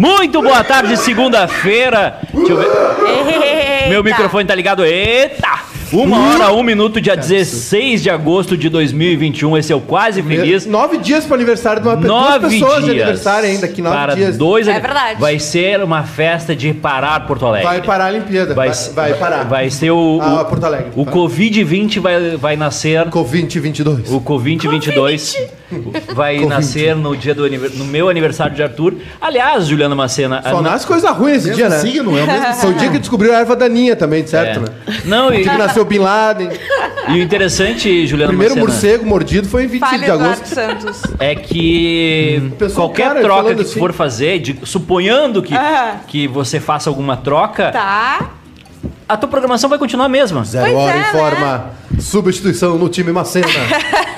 Muito boa tarde, segunda-feira. Deixa eu ver. Meu microfone tá ligado. Eita! Uma hora, um minuto, dia 16 de agosto de 2021. Esse é o Quase Feliz. Nove dias para o aniversário de uma pe- duas Nove pessoas de dias. aniversário ainda, que nove para dias. Dois É verdade. Vai ser uma festa de parar Porto Alegre. Vai parar a Olimpíada. Vai, vai parar. Vai ser o. Ah, o- Porto Alegre. O Covid-20 vai, vai nascer. Covid 22. O Covid-22 vai nascer no dia do aniver- no meu aniversário de Arthur. Aliás, Juliana Macena. Só a- nasce coisa ruim esse Mesmo dia, né? signo, é o mesmo Foi o dia que descobriu a erva daninha também, certo? É. Né? Não, e, O dia que nasceu Bin Laden. e o interessante, O Juliana primeiro Macena, morcego mordido foi em 25 Fale de agosto. Santos. é que Pessoal, qualquer cara, troca que assim- tu for fazer, de- suponhando que, Ah. que você faça alguma troca, Tá. a tua programação vai continuar a mesma. Zero Pois hora é, informa. Substituição no time Macena.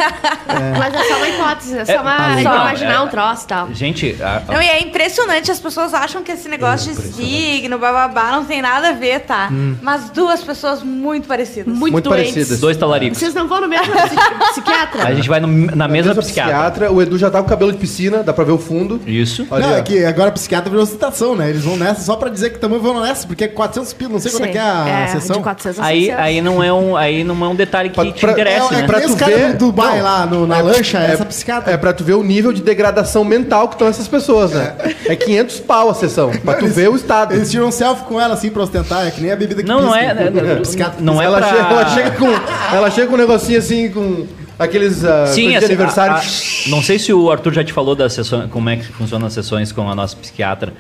Mas é só uma hipótese, é só uma, É, só não, imaginar é- um troço e tal. Gente, a- a- Não, e é impressionante, as pessoas acham que esse negócio de signo, bababá, não tem nada a ver, tá? Mas duas pessoas muito parecidas. Muito, Muito doentes. parecidas. dois talaricos. Vocês não vão no mesmo psi- psiquiatra? A gente vai no- na mesma Mesma psiquiatra. O Edu já tá com cabelo de piscina, dá pra ver o fundo. Isso. Olha Não, é que agora a psiquiatra virou citação, né? Eles vão nessa só pra dizer que também vão nessa, porque é 400 pila, não sei quanto é que é a é, sessão. De 400 a Aí, 600. aí, não é um, aí não é um detalhe que Pra- te pra- interessa, é, né? é pra tu ver- do Dubai Não, lá no- na lancha, é essa psiquiatra. É pra tu ver o nível de degradação mental que estão essas pessoas, né? É 500 pau a sessão, pra tu ver o estado. Eles tiram um selfie com ela assim pra ostentar, é que nem a bebida que Não, não pisca. é. né, Psiquiatra Não é ela, pra... chega, ela, chega com, ela chega com um negocinho assim, com aqueles ah, Sim, assim, aniversário. a- a- não sei se o Arthur já te falou das sessões, como é que funcionam as sessões com a nossa psiquiatra.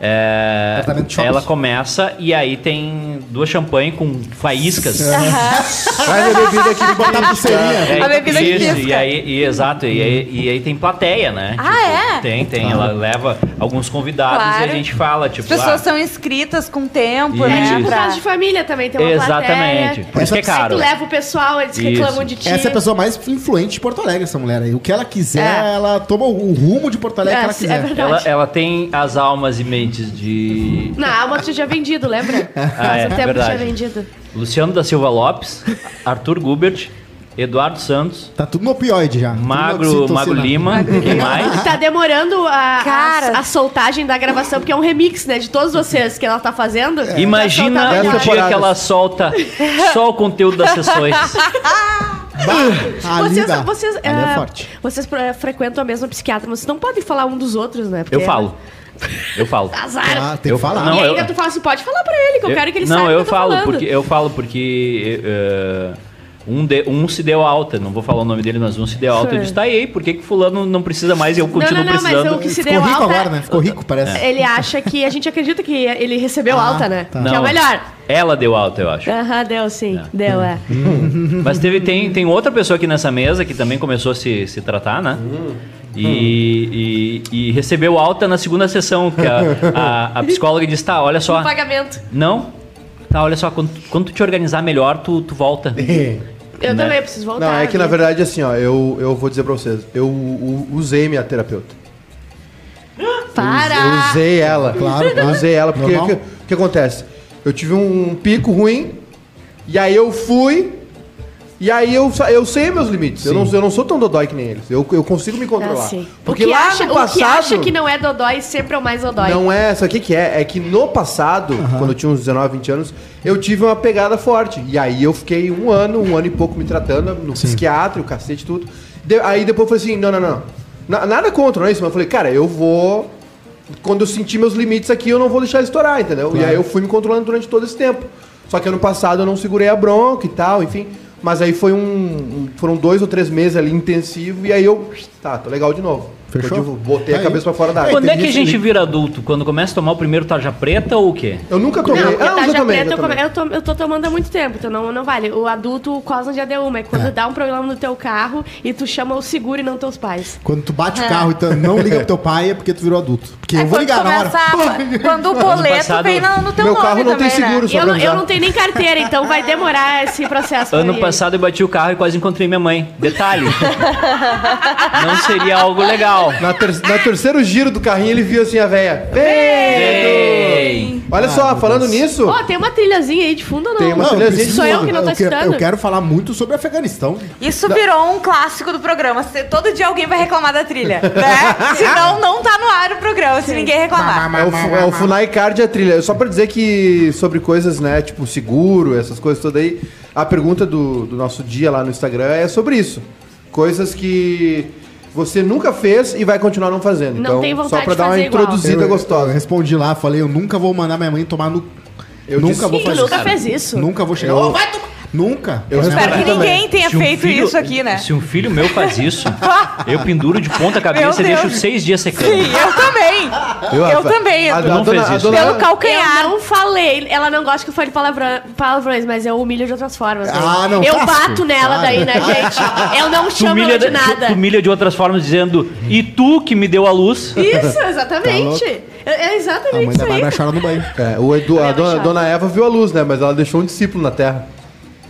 É, Tratamento de choques. ela começa e aí tem duas champanhe com faíscas. Traz a bebida aqui botar pulseirinha. É, A bebida que isso, pisca. e aí, e, exato, e aí, e aí tem plateia, né? Ah, é? Tem, tem. Ela leva alguns convidados Claro. e a gente fala, tipo. As pessoas ah, são inscritas com tempo, Isso. né? É tipo pra- caso de família também, tem uma Exatamente. plateia. Por isso que é Essa- Aí caro. tu leva o pessoal, eles Isso. reclamam de ti. Essa é a pessoa mais influente de Porto Alegre, essa mulher aí. O que ela quiser, É. ela toma o rumo de Porto Alegre É, que ela é quiser. verdade. Ela, ela tem as almas e mentes de Na alma tu já tinha vendido, lembra? Ah, Faz é, um tempo que verdade. tinha vendido. Luciano da Silva Lopes, Arthur Gubert, Eduardo Santos, Tá tudo no opioide já. Magro. Magro Lima, quem mais? Tá demorando a, Cara. a, a soltagem da gravação, porque é um remix, né? De todos vocês que ela tá fazendo. Imagina Vai soltar o dia temporada. que ela solta só o conteúdo das sessões. Ah, ali Vocês, dá. vocês, é ah, forte. vocês frequentam a mesma psiquiatra, mas vocês não podem falar um dos outros, né? Porque Eu falo. Eu falo. Azar. Ah, tem Eu que falar. falo, e Não, ainda eu- tu fala assim, pode falar pra ele, que eu, quero que ele não, saiba eu o que eu tô falo falando. porque eu falo porque eh, um, de- um se deu alta, não vou falar o nome dele, mas um se deu alta. Eu Sim. disse, tá aí, por que, que fulano não precisa mais e eu continuo não, não, mas precisando? o que se Ficou deu rico alta... agora, né? Ficou rico, parece. Ele acha que... A gente acredita que ele recebeu Ah, alta, né? tá. Que é Não. o melhor. Ela deu alta, eu acho. Aham, deu sim. Deu, é. Mas teve, tem, tem outra pessoa aqui nessa mesa que também começou a se, se tratar, né? E, e, e recebeu alta na segunda sessão, que a, a, a psicóloga disse, tá, olha só. Um pagamento. Não? Tá, olha só, quando, quando tu te organizar melhor, tu, tu volta. Eu Né? também preciso voltar. Não, é que na né? verdade, assim, ó, eu, eu vou dizer pra vocês, eu usei minha terapeuta. Para! Eu usei ela. Claro, Eu claro. usei ela, porque o que, que acontece? Eu tive um pico ruim, e aí eu fui, e aí eu, eu sei meus limites. Eu não, eu não sou tão dodói que nem eles. Eu, eu consigo me controlar. Ah, sim. Porque o que lá acha, no O que passado. acha que não é dodói sempre é o mais dodói. Não é, sabe o que, que é? É que no passado, quando eu tinha uns 19, 20 anos, eu tive uma pegada forte. E aí eu fiquei um ano, um ano e pouco me tratando no psiquiatra, o cacete, tudo. De- aí depois eu falei assim: não, não, não. Na- nada contra, não é isso. Mas eu falei, cara, eu vou. Quando eu sentir meus limites aqui, eu não vou deixar estourar, entendeu? E aí eu fui me controlando durante todo esse tempo. Só que ano passado eu não segurei a bronca e tal, enfim. Mas aí foi um. um- Foram dois ou três meses ali intensivo, e aí eu. Tá, tô legal de novo. Fechou? Eu, botei Tá a aí. cabeça pra fora da água. Quando é que a gente vira adulto? Quando começa a tomar o primeiro tarja preta ou o quê? Eu nunca tomei. Não, ah, eu tarja já preta já eu, come- eu, tô, eu tô tomando há muito tempo, então não, não vale. O adulto quase um dia deu uma. É quando dá um problema no teu carro e tu chama o seguro e não teus pais. Quando tu bate o carro e tu não liga pro teu pai, é porque tu virou adulto. Porque É eu vou ligar na hora. a- Quando o boleto passado- vem no, no teu Meu nome carro não tem também, né? seguro, só Eu, não- eu não tenho nem carteira, então vai demorar esse processo. Ano passado eu bati o carro e quase encontrei minha mãe. Detalhe. não não seria algo legal. Na, ter, na terceiro giro do carrinho, ele viu assim a véia. Ei. Olha só, falando nisso, Ó, tem uma trilhazinha aí de fundo não? Tem uma Não, eu trilhazinha de preciso- Sou eu que não tô eu, quero, eu quero falar muito sobre Afeganistão. Isso virou um clássico do programa. Todo dia alguém vai reclamar da trilha, né? Senão não tá no ar o programa, se ninguém reclamar. é o, é o Funai Card e a trilha. Só pra dizer que sobre coisas, né, tipo seguro, essas coisas todas aí, a pergunta do, do nosso dia lá no Instagram é sobre isso. Coisas que você nunca fez e vai continuar não fazendo. Não então, tem vontade só pra de dar uma fazer igual. introduzida eu, gostosa. eu respondi lá, falei, eu nunca vou mandar minha mãe tomar no. Eu nunca disse- vou fazer nunca isso. fez isso. Nunca vou chegar. Eu- Ô, vai tomar. Nunca. Eu Espero respondi que também. ninguém tenha Se um feito filho- isso aqui, né? Se um filho meu faz isso, eu penduro de ponta cabeça e deixo seis dias secando. Sim, eu também. Eu- Eu a- também. a- a não dona- fez a isso. dona- Pelo calcanhar. Eu não falei. Ela não gosta que eu fale palavrão, palavrões, mas eu humilho de outras formas. Ah, não, Eu bato nela Claro. daí, né, gente? Eu não chamo ela de nada. tu humilha de outras formas dizendo, e tu que me deu a luz. Isso, exatamente. Tá é é A exatamente mãe isso da aí. Chora no banho. É, o Edu- a Minha dona, dona Eva viu a luz, né? Mas ela deixou um discípulo na Terra.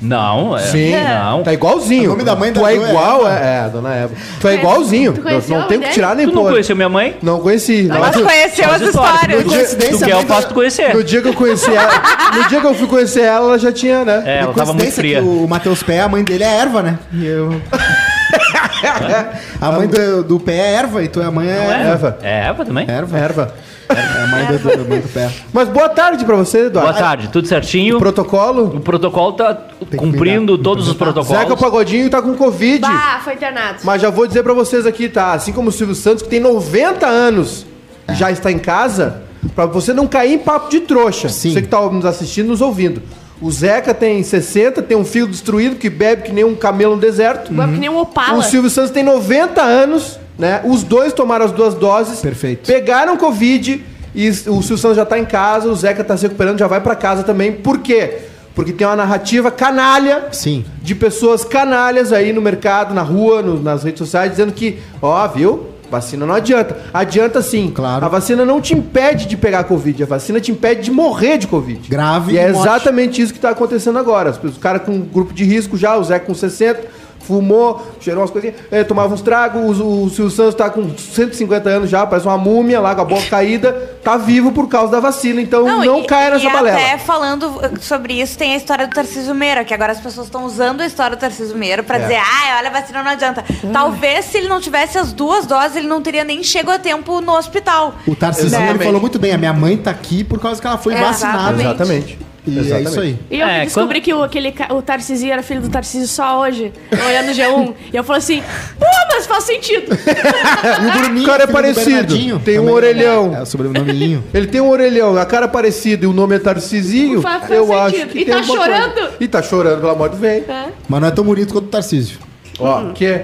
Não, é. Sim. Não. Tá igualzinho. O nome da mãe tu da é Dona igual, Eva. é, é, a dona Eva. Tu é Conhece- igualzinho. tu Não, conheceu não a tem o que tirar nem Tu não pôr. conheceu minha mãe? Não conheci. Mas Mas tu eu- conheceu as as histórias. histórias. Tu- Coincidência, Tu quer, a eu mãe da- faço tu conhecer. no dia que eu conheci ela, no dia que eu fui conhecer ela, ela já tinha, né? É, ela tava muito Coincidência fria. que o Matheus Pé, a mãe dele é erva, né? E eu. a mãe do, do Pé é erva e tu é a mãe é, Não é? Eva. É Eva também? erva. Erva. É a mãe do, do, mãe do Pé. Mas boa tarde pra você, Eduardo. Boa tarde, tudo certinho? Protocolo? O protocolo tá cumprindo todos os protocolos. Zeca Pagodinho tá com Covid. Bah, foi internado. Mas já vou dizer pra vocês aqui, tá? Assim como o Silvio Santos, que tem 90 anos, É. já está em casa, pra você não cair em papo de trouxa. Sim. Você que tá nos assistindo, nos ouvindo. O Zeca tem 60, tem um filho destruído, que bebe que nem um camelo no deserto. Igual que nem um opala. O Silvio Santos tem 90 anos, né? Os dois tomaram as duas doses. Perfeito. Pegaram Covid e o Silvio Santos já tá em casa, o Zeca tá se recuperando, já vai pra casa também. Por quê? Porque tem uma narrativa canalha Sim. de pessoas canalhas aí no mercado, na rua, no- nas redes sociais, dizendo que, ó, viu? Vacina não adianta. Adianta sim. Claro. A vacina não te impede de pegar Covid, a vacina te impede de morrer de Covid. Grave E é morte. exatamente isso que tá acontecendo agora. As pessoas- O cara com grupo de risco já, o Zé com 60, fumou, cheirou umas coisinhas, eh, tomava uns tragos, o, o Silvio Santos tá com 150 anos já, parece uma múmia lá com a boca caída, tá vivo por causa da vacina, então não, e- caia nessa e balela. até falando uh, sobre isso, tem a história do Tarcísio Meira, que agora as pessoas estão usando a história do Tarcísio Meira pra É. dizer, ah, olha, a vacina não adianta. Talvez se ele não tivesse as duas doses, ele não teria nem chego a tempo no hospital. O Tarcísio Exatamente. falou muito bem. A minha mãe tá aqui por causa que ela foi É, vacinada. Exatamente. E é isso aí. E eu É, descobri que o, aquele, o Tarcísio era filho do Tarcísio só hoje, olhando o G1. e eu falei assim, pô, mas faz sentido. E o Bruninho, O cara é parecido, tem um também. orelhão. É, o sobrenominho. Ele tem um orelhão, a cara parecida e o nome é Tarcisinho. Faz- faz eu sentido. acho que E tem tá chorando? coisa. E tá chorando, pelo amor de Deus. É. Mas não é tão bonito quanto o Tarcísio. Ó, que?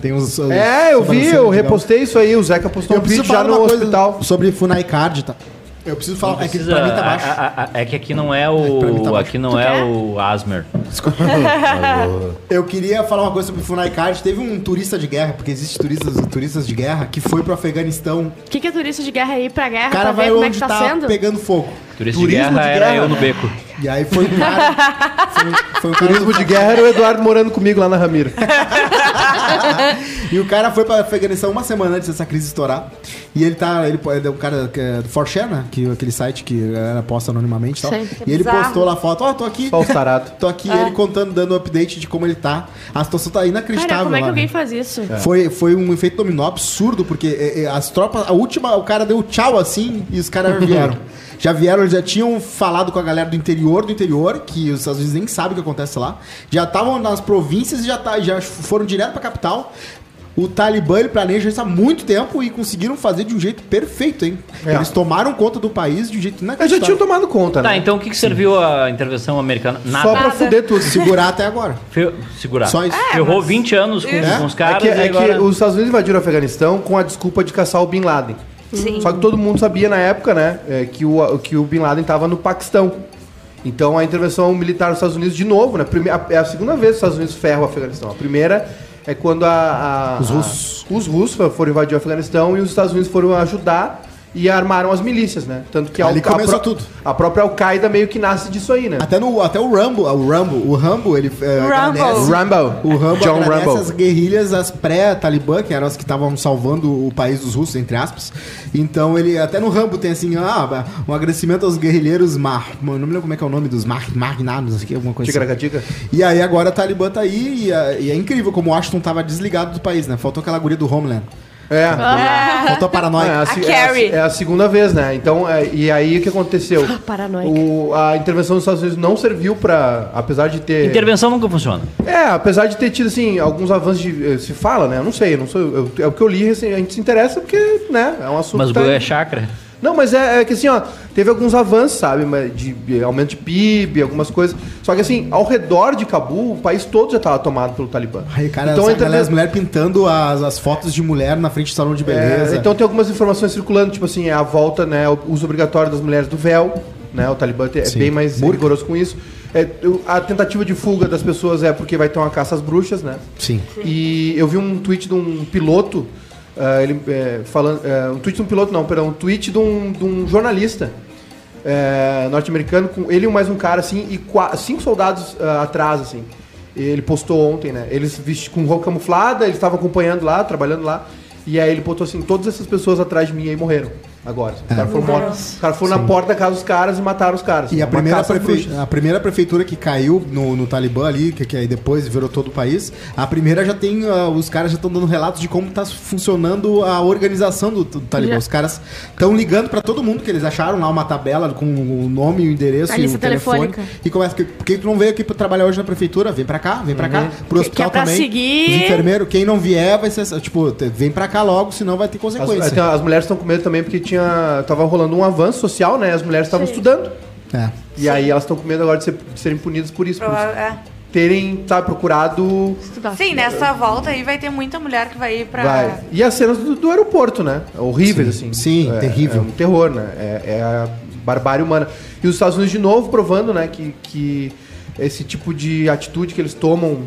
Tem uns. os- É, eu vi, eu legal. repostei isso aí, o Zeca postou Eu um vídeo já no hospital. sobre Funai Card, tá? Eu preciso falar. É que Precisa- pra mim tá baixo. a- a- a- é que aqui não é mim o. tá baixo. aqui não Tu é quer? o Asmer. Eu queria falar uma coisa sobre Funai Card. Teve um turista de guerra, porque existe turistas, turistas de guerra, que foi pro Afeganistão. O que, que é turista de guerra aí pra guerra O cara pra vai ver como é onde que tá, tá sendo? pegando fogo. Turismo de guerra de era guerra, eu no beco. E aí foi um cara. Foi, foi um cara Turismo de guerra era o Eduardo morando comigo lá na Ramiro. E o cara foi pra Afeganistão uma semana antes dessa crise estourar. E ele tá. Ele, ele é um cara que é do 4chan, né? Que, aquele site que a galera posta anonimamente e tal. Sei. E ele Bizarro. postou lá a foto, ó, tô aqui. Só tarados. Tô aqui, ele contando, dando update de como ele tá. A situação tá inacreditável. Cara, como é que lá, alguém né? faz isso? Foi, foi um efeito dominó absurdo, porque é, é, as tropas, a última, o cara deu tchau assim e os caras vieram. Já vieram, eles já tinham falado com a galera do interior do interior, que os Estados Unidos nem sabem o que acontece lá. Já estavam nas províncias e já, tá, já foram direto pra capital. O Talibã ele planeja isso há muito tempo e conseguiram fazer de um jeito perfeito, hein? É. Eles tomaram conta do país de um jeito Eu já inacreditável. tinha tomado conta, Tá, né? então o que, que serviu a intervenção americana? Nada. Só pra fuder tudo. Segurar até agora. Fe- Segurar. Só isso. Ferrou 20 anos com, É? com os É caras que, e é que agora... os Estados Unidos invadiram o Afeganistão com a desculpa de caçar o Bin Laden. Sim. Só que todo mundo sabia na época, né, é, que, o, que o Bin Laden estava no Paquistão. Então a intervenção militar dos Estados Unidos, de novo, né, prime- a- é a segunda vez que os Estados Unidos ferram o Afeganistão. A primeira é quando a, a- Os a- russos. os russos foram invadir o Afeganistão e os Estados Unidos foram ajudar e armaram as milícias, né? Tanto que a, Ali a começou pró- tudo. a própria Al-Qaeda meio que nasce disso aí, né? Até, no, até o Rambo, o Rambo, o Rambo, ele é, Rambo. agradece- Rambo. O Rambo John Rambo. as guerrilhas, as pré-Talibã, que eram as que estavam salvando o país dos russos, entre aspas. Então ele, até no Rambo tem assim, ah, um agradecimento aos guerrilheiros Mar... Não me lembro como é que é o nome dos Mar... Magnados, não sei o que, alguma coisa assim. Ticaracatica. E aí agora a Talibã tá aí e, é- e é incrível como o Washington tava desligado do país, né? Faltou aquela guria do Homeland. É. Faltou a paranoia. É a, A é a- Carrie. é a segunda vez, né? Então, é, e aí o que aconteceu? Paranoica. O- a intervenção dos Estados Unidos não serviu pra, apesar de ter... Intervenção nunca funciona. É, apesar de ter tido, assim, alguns avanços de... eh, Se fala, né? Eu não sei, não sou, eu- é o que eu li, assim, a gente se interessa porque, né? É um assunto... Mas o que tá- é chácara. Não, mas é, é que assim, ó, teve alguns avanços, sabe? De, de aumento de PIB, algumas coisas. Só que assim, ao redor de Cabul, o país todo já estava tomado pelo Talibã. Aí, cara, então, galera, as mulheres pintando as, as fotos de mulher na frente do salão de é, beleza. então tem algumas informações circulando, tipo assim, é a volta, né? O uso obrigatório das mulheres do véu, né? O Talibã é Sim. bem mais Burca. rigoroso com isso. É, a tentativa de fuga das pessoas é porque vai ter uma caça às bruxas, né? Sim. E eu vi um tweet de um piloto, ah, ele é, falando, é, um tweet de um piloto não, perdão, um tweet de um, de um jornalista é, norte-americano com ele e mais um cara assim e qua- cinco soldados ah, atrás assim. Ele postou ontem, né? Eles com roupa camuflada, eles estavam acompanhando lá, trabalhando lá. E aí ele postou assim, todas essas pessoas atrás de mim aí morreram. Agora. Os caras foram, mortos. Os caras foram na porta da casa dos caras e mataram os caras. E a primeira, prefe- a primeira prefeitura que caiu no, no Talibã ali, que, que aí depois virou todo o país, a primeira já tem. ah, os caras já estão dando relatos de como está funcionando a organização do, do Talibã. Já. Os caras estão ligando para todo mundo que eles acharam lá uma tabela com o nome, o endereço A e o telefone. E começa. que- Por que tu não veio aqui para trabalhar hoje na prefeitura? Vem para cá, vem para cá. Pro hospital que é pra também. seguir. Os enfermeiros, quem não vier vai ser. Tipo, vem para cá logo, senão vai ter As, consequência. então, as mulheres estão com medo também porque tinha tava rolando um avanço social, né? As mulheres estavam Sim. estudando. É. E aí elas estão com medo agora de, ser- de serem punidas por isso. Por Prova- é. terem, sabe, procurado. Estudar. Sim, nessa volta aí vai ter muita mulher que vai ir pra. Vai. E as cenas do, do aeroporto, né? Horríveis, Sim. assim. Sim, É- terrível. É um terror, né? É, é a barbárie humana. E os Estados Unidos, de novo, provando, né, que, que esse tipo de atitude que eles tomam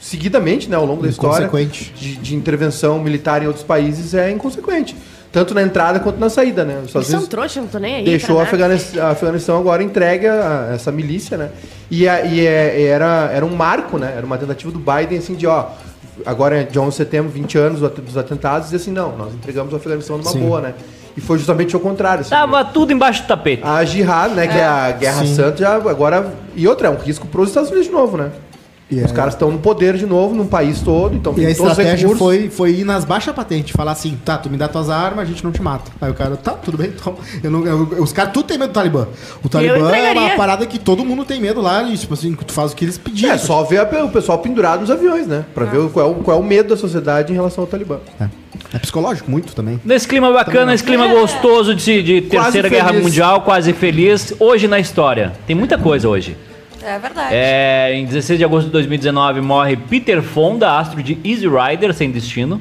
seguidamente, né, ao longo da história, de, de intervenção militar em outros países, é inconsequente. Tanto na entrada quanto na saída, né? Os Estados Eles são trouxas, não tô nem aí. deixou a. Afeganistão, a Afeganistão agora entregue a, a essa milícia, né? E, a- e é- era, era um marco, né? Era uma tentativa do Biden, assim, de, ó, agora é de 11 de setembro, 20 anos dos atentados, e assim, não, nós entregamos o Afeganistão numa Sim. boa, né? E foi justamente o contrário. assim. Tava tudo embaixo do tapete. A Jihad, né, que é a Guerra Sim. Santa, já agora... E outra, é um risco para os Estados Unidos de novo, né? E Os é- caras estão no poder de novo, num país todo, então E a estratégia foi, foi ir nas baixas patentes, falar assim, tá, tu me dá tuas armas, a gente não te mata. Aí o cara, tá, tudo bem, toma. Eu não, eu- os caras tudo tem medo do Talibã. O Talibã é uma parada que todo mundo tem medo lá, e tipo assim, tu faz o que eles pediram. É só ver a- o pessoal pendurado nos aviões, né? Pra ver o- qual é, o, qual é o medo da sociedade em relação ao Talibã. É. É psicológico, muito também. Nesse clima bacana, esse clima gostoso de, de Terceira Guerra. Mundial, quase feliz. Hoje na história. Tem muita coisa hoje. É verdade. É, em 16 de agosto de 2019 morre Peter Fonda, astro de Easy Rider sem destino.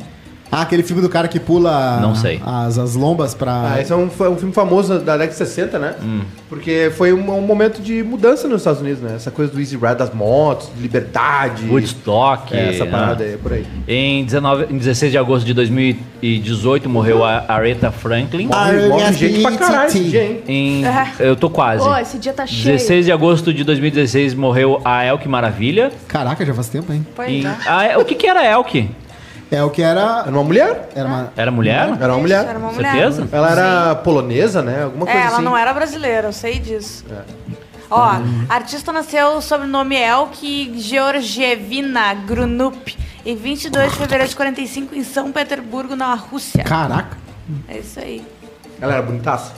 Ah, aquele filme do cara que pula Não sei. As, as lombas pra. Ah, esse é um, foi um filme famoso da década de 60, né? Hum. Porque foi um, um momento de mudança nos Estados Unidos, né? Essa coisa do easy ride das motos, de liberdade. Woodstock. É, essa né? parada aí, por aí. Em, 19, em 16 de agosto de 2018 morreu a Aretha Franklin. Ah, Morre, morre gente pra caralho esse dia, hein? Em, É. eu tô quase. Ô, esse dia tá cheio. 16 de agosto de 2016 morreu a Elke Maravilha. Caraca, já faz tempo, hein? Pois Em- é. Ah, o que que era Elke? É o que era. Era uma mulher. Era uma. Era mulher? Era uma Isso, mulher. Era uma mulher. Certeza? Ela era polonesa, né? Alguma coisa É, ela assim. não era brasileira, eu sei disso. Ó, a artista nasceu sob o nome Elke Georgievina Grunup em 22 de fevereiro de 45 em São Petersburgo, na Rússia. Caraca. É isso aí. Ela era bonitaça.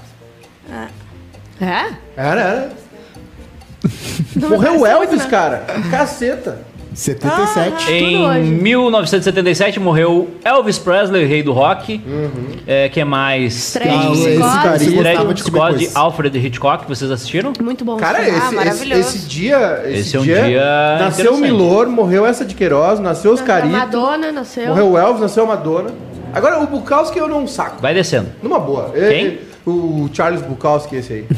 É? Era, era. Não me Morreu o Elvis, né? cara. Caceta. 77. Em Tudo hoje. 1977 morreu Elvis Presley, rei do rock. É, que é mais? Fred Ah, esse Scott. cara, esse Fred gostava de. Alfred Hitchcock, vocês assistiram? Muito bom. Cara, sim. esse, esse, maravilhoso. esse dia. Esse, Esse é um dia, dia Nasceu. Milor, morreu essa de Queiroz, nasceu os A Carito. Madonna nasceu. Morreu o Elvis, nasceu a Madonna. Agora, o Bukowski eu não saco. Vai descendo. Numa boa. Quem? Ele- O Charles Bukowski, esse aí.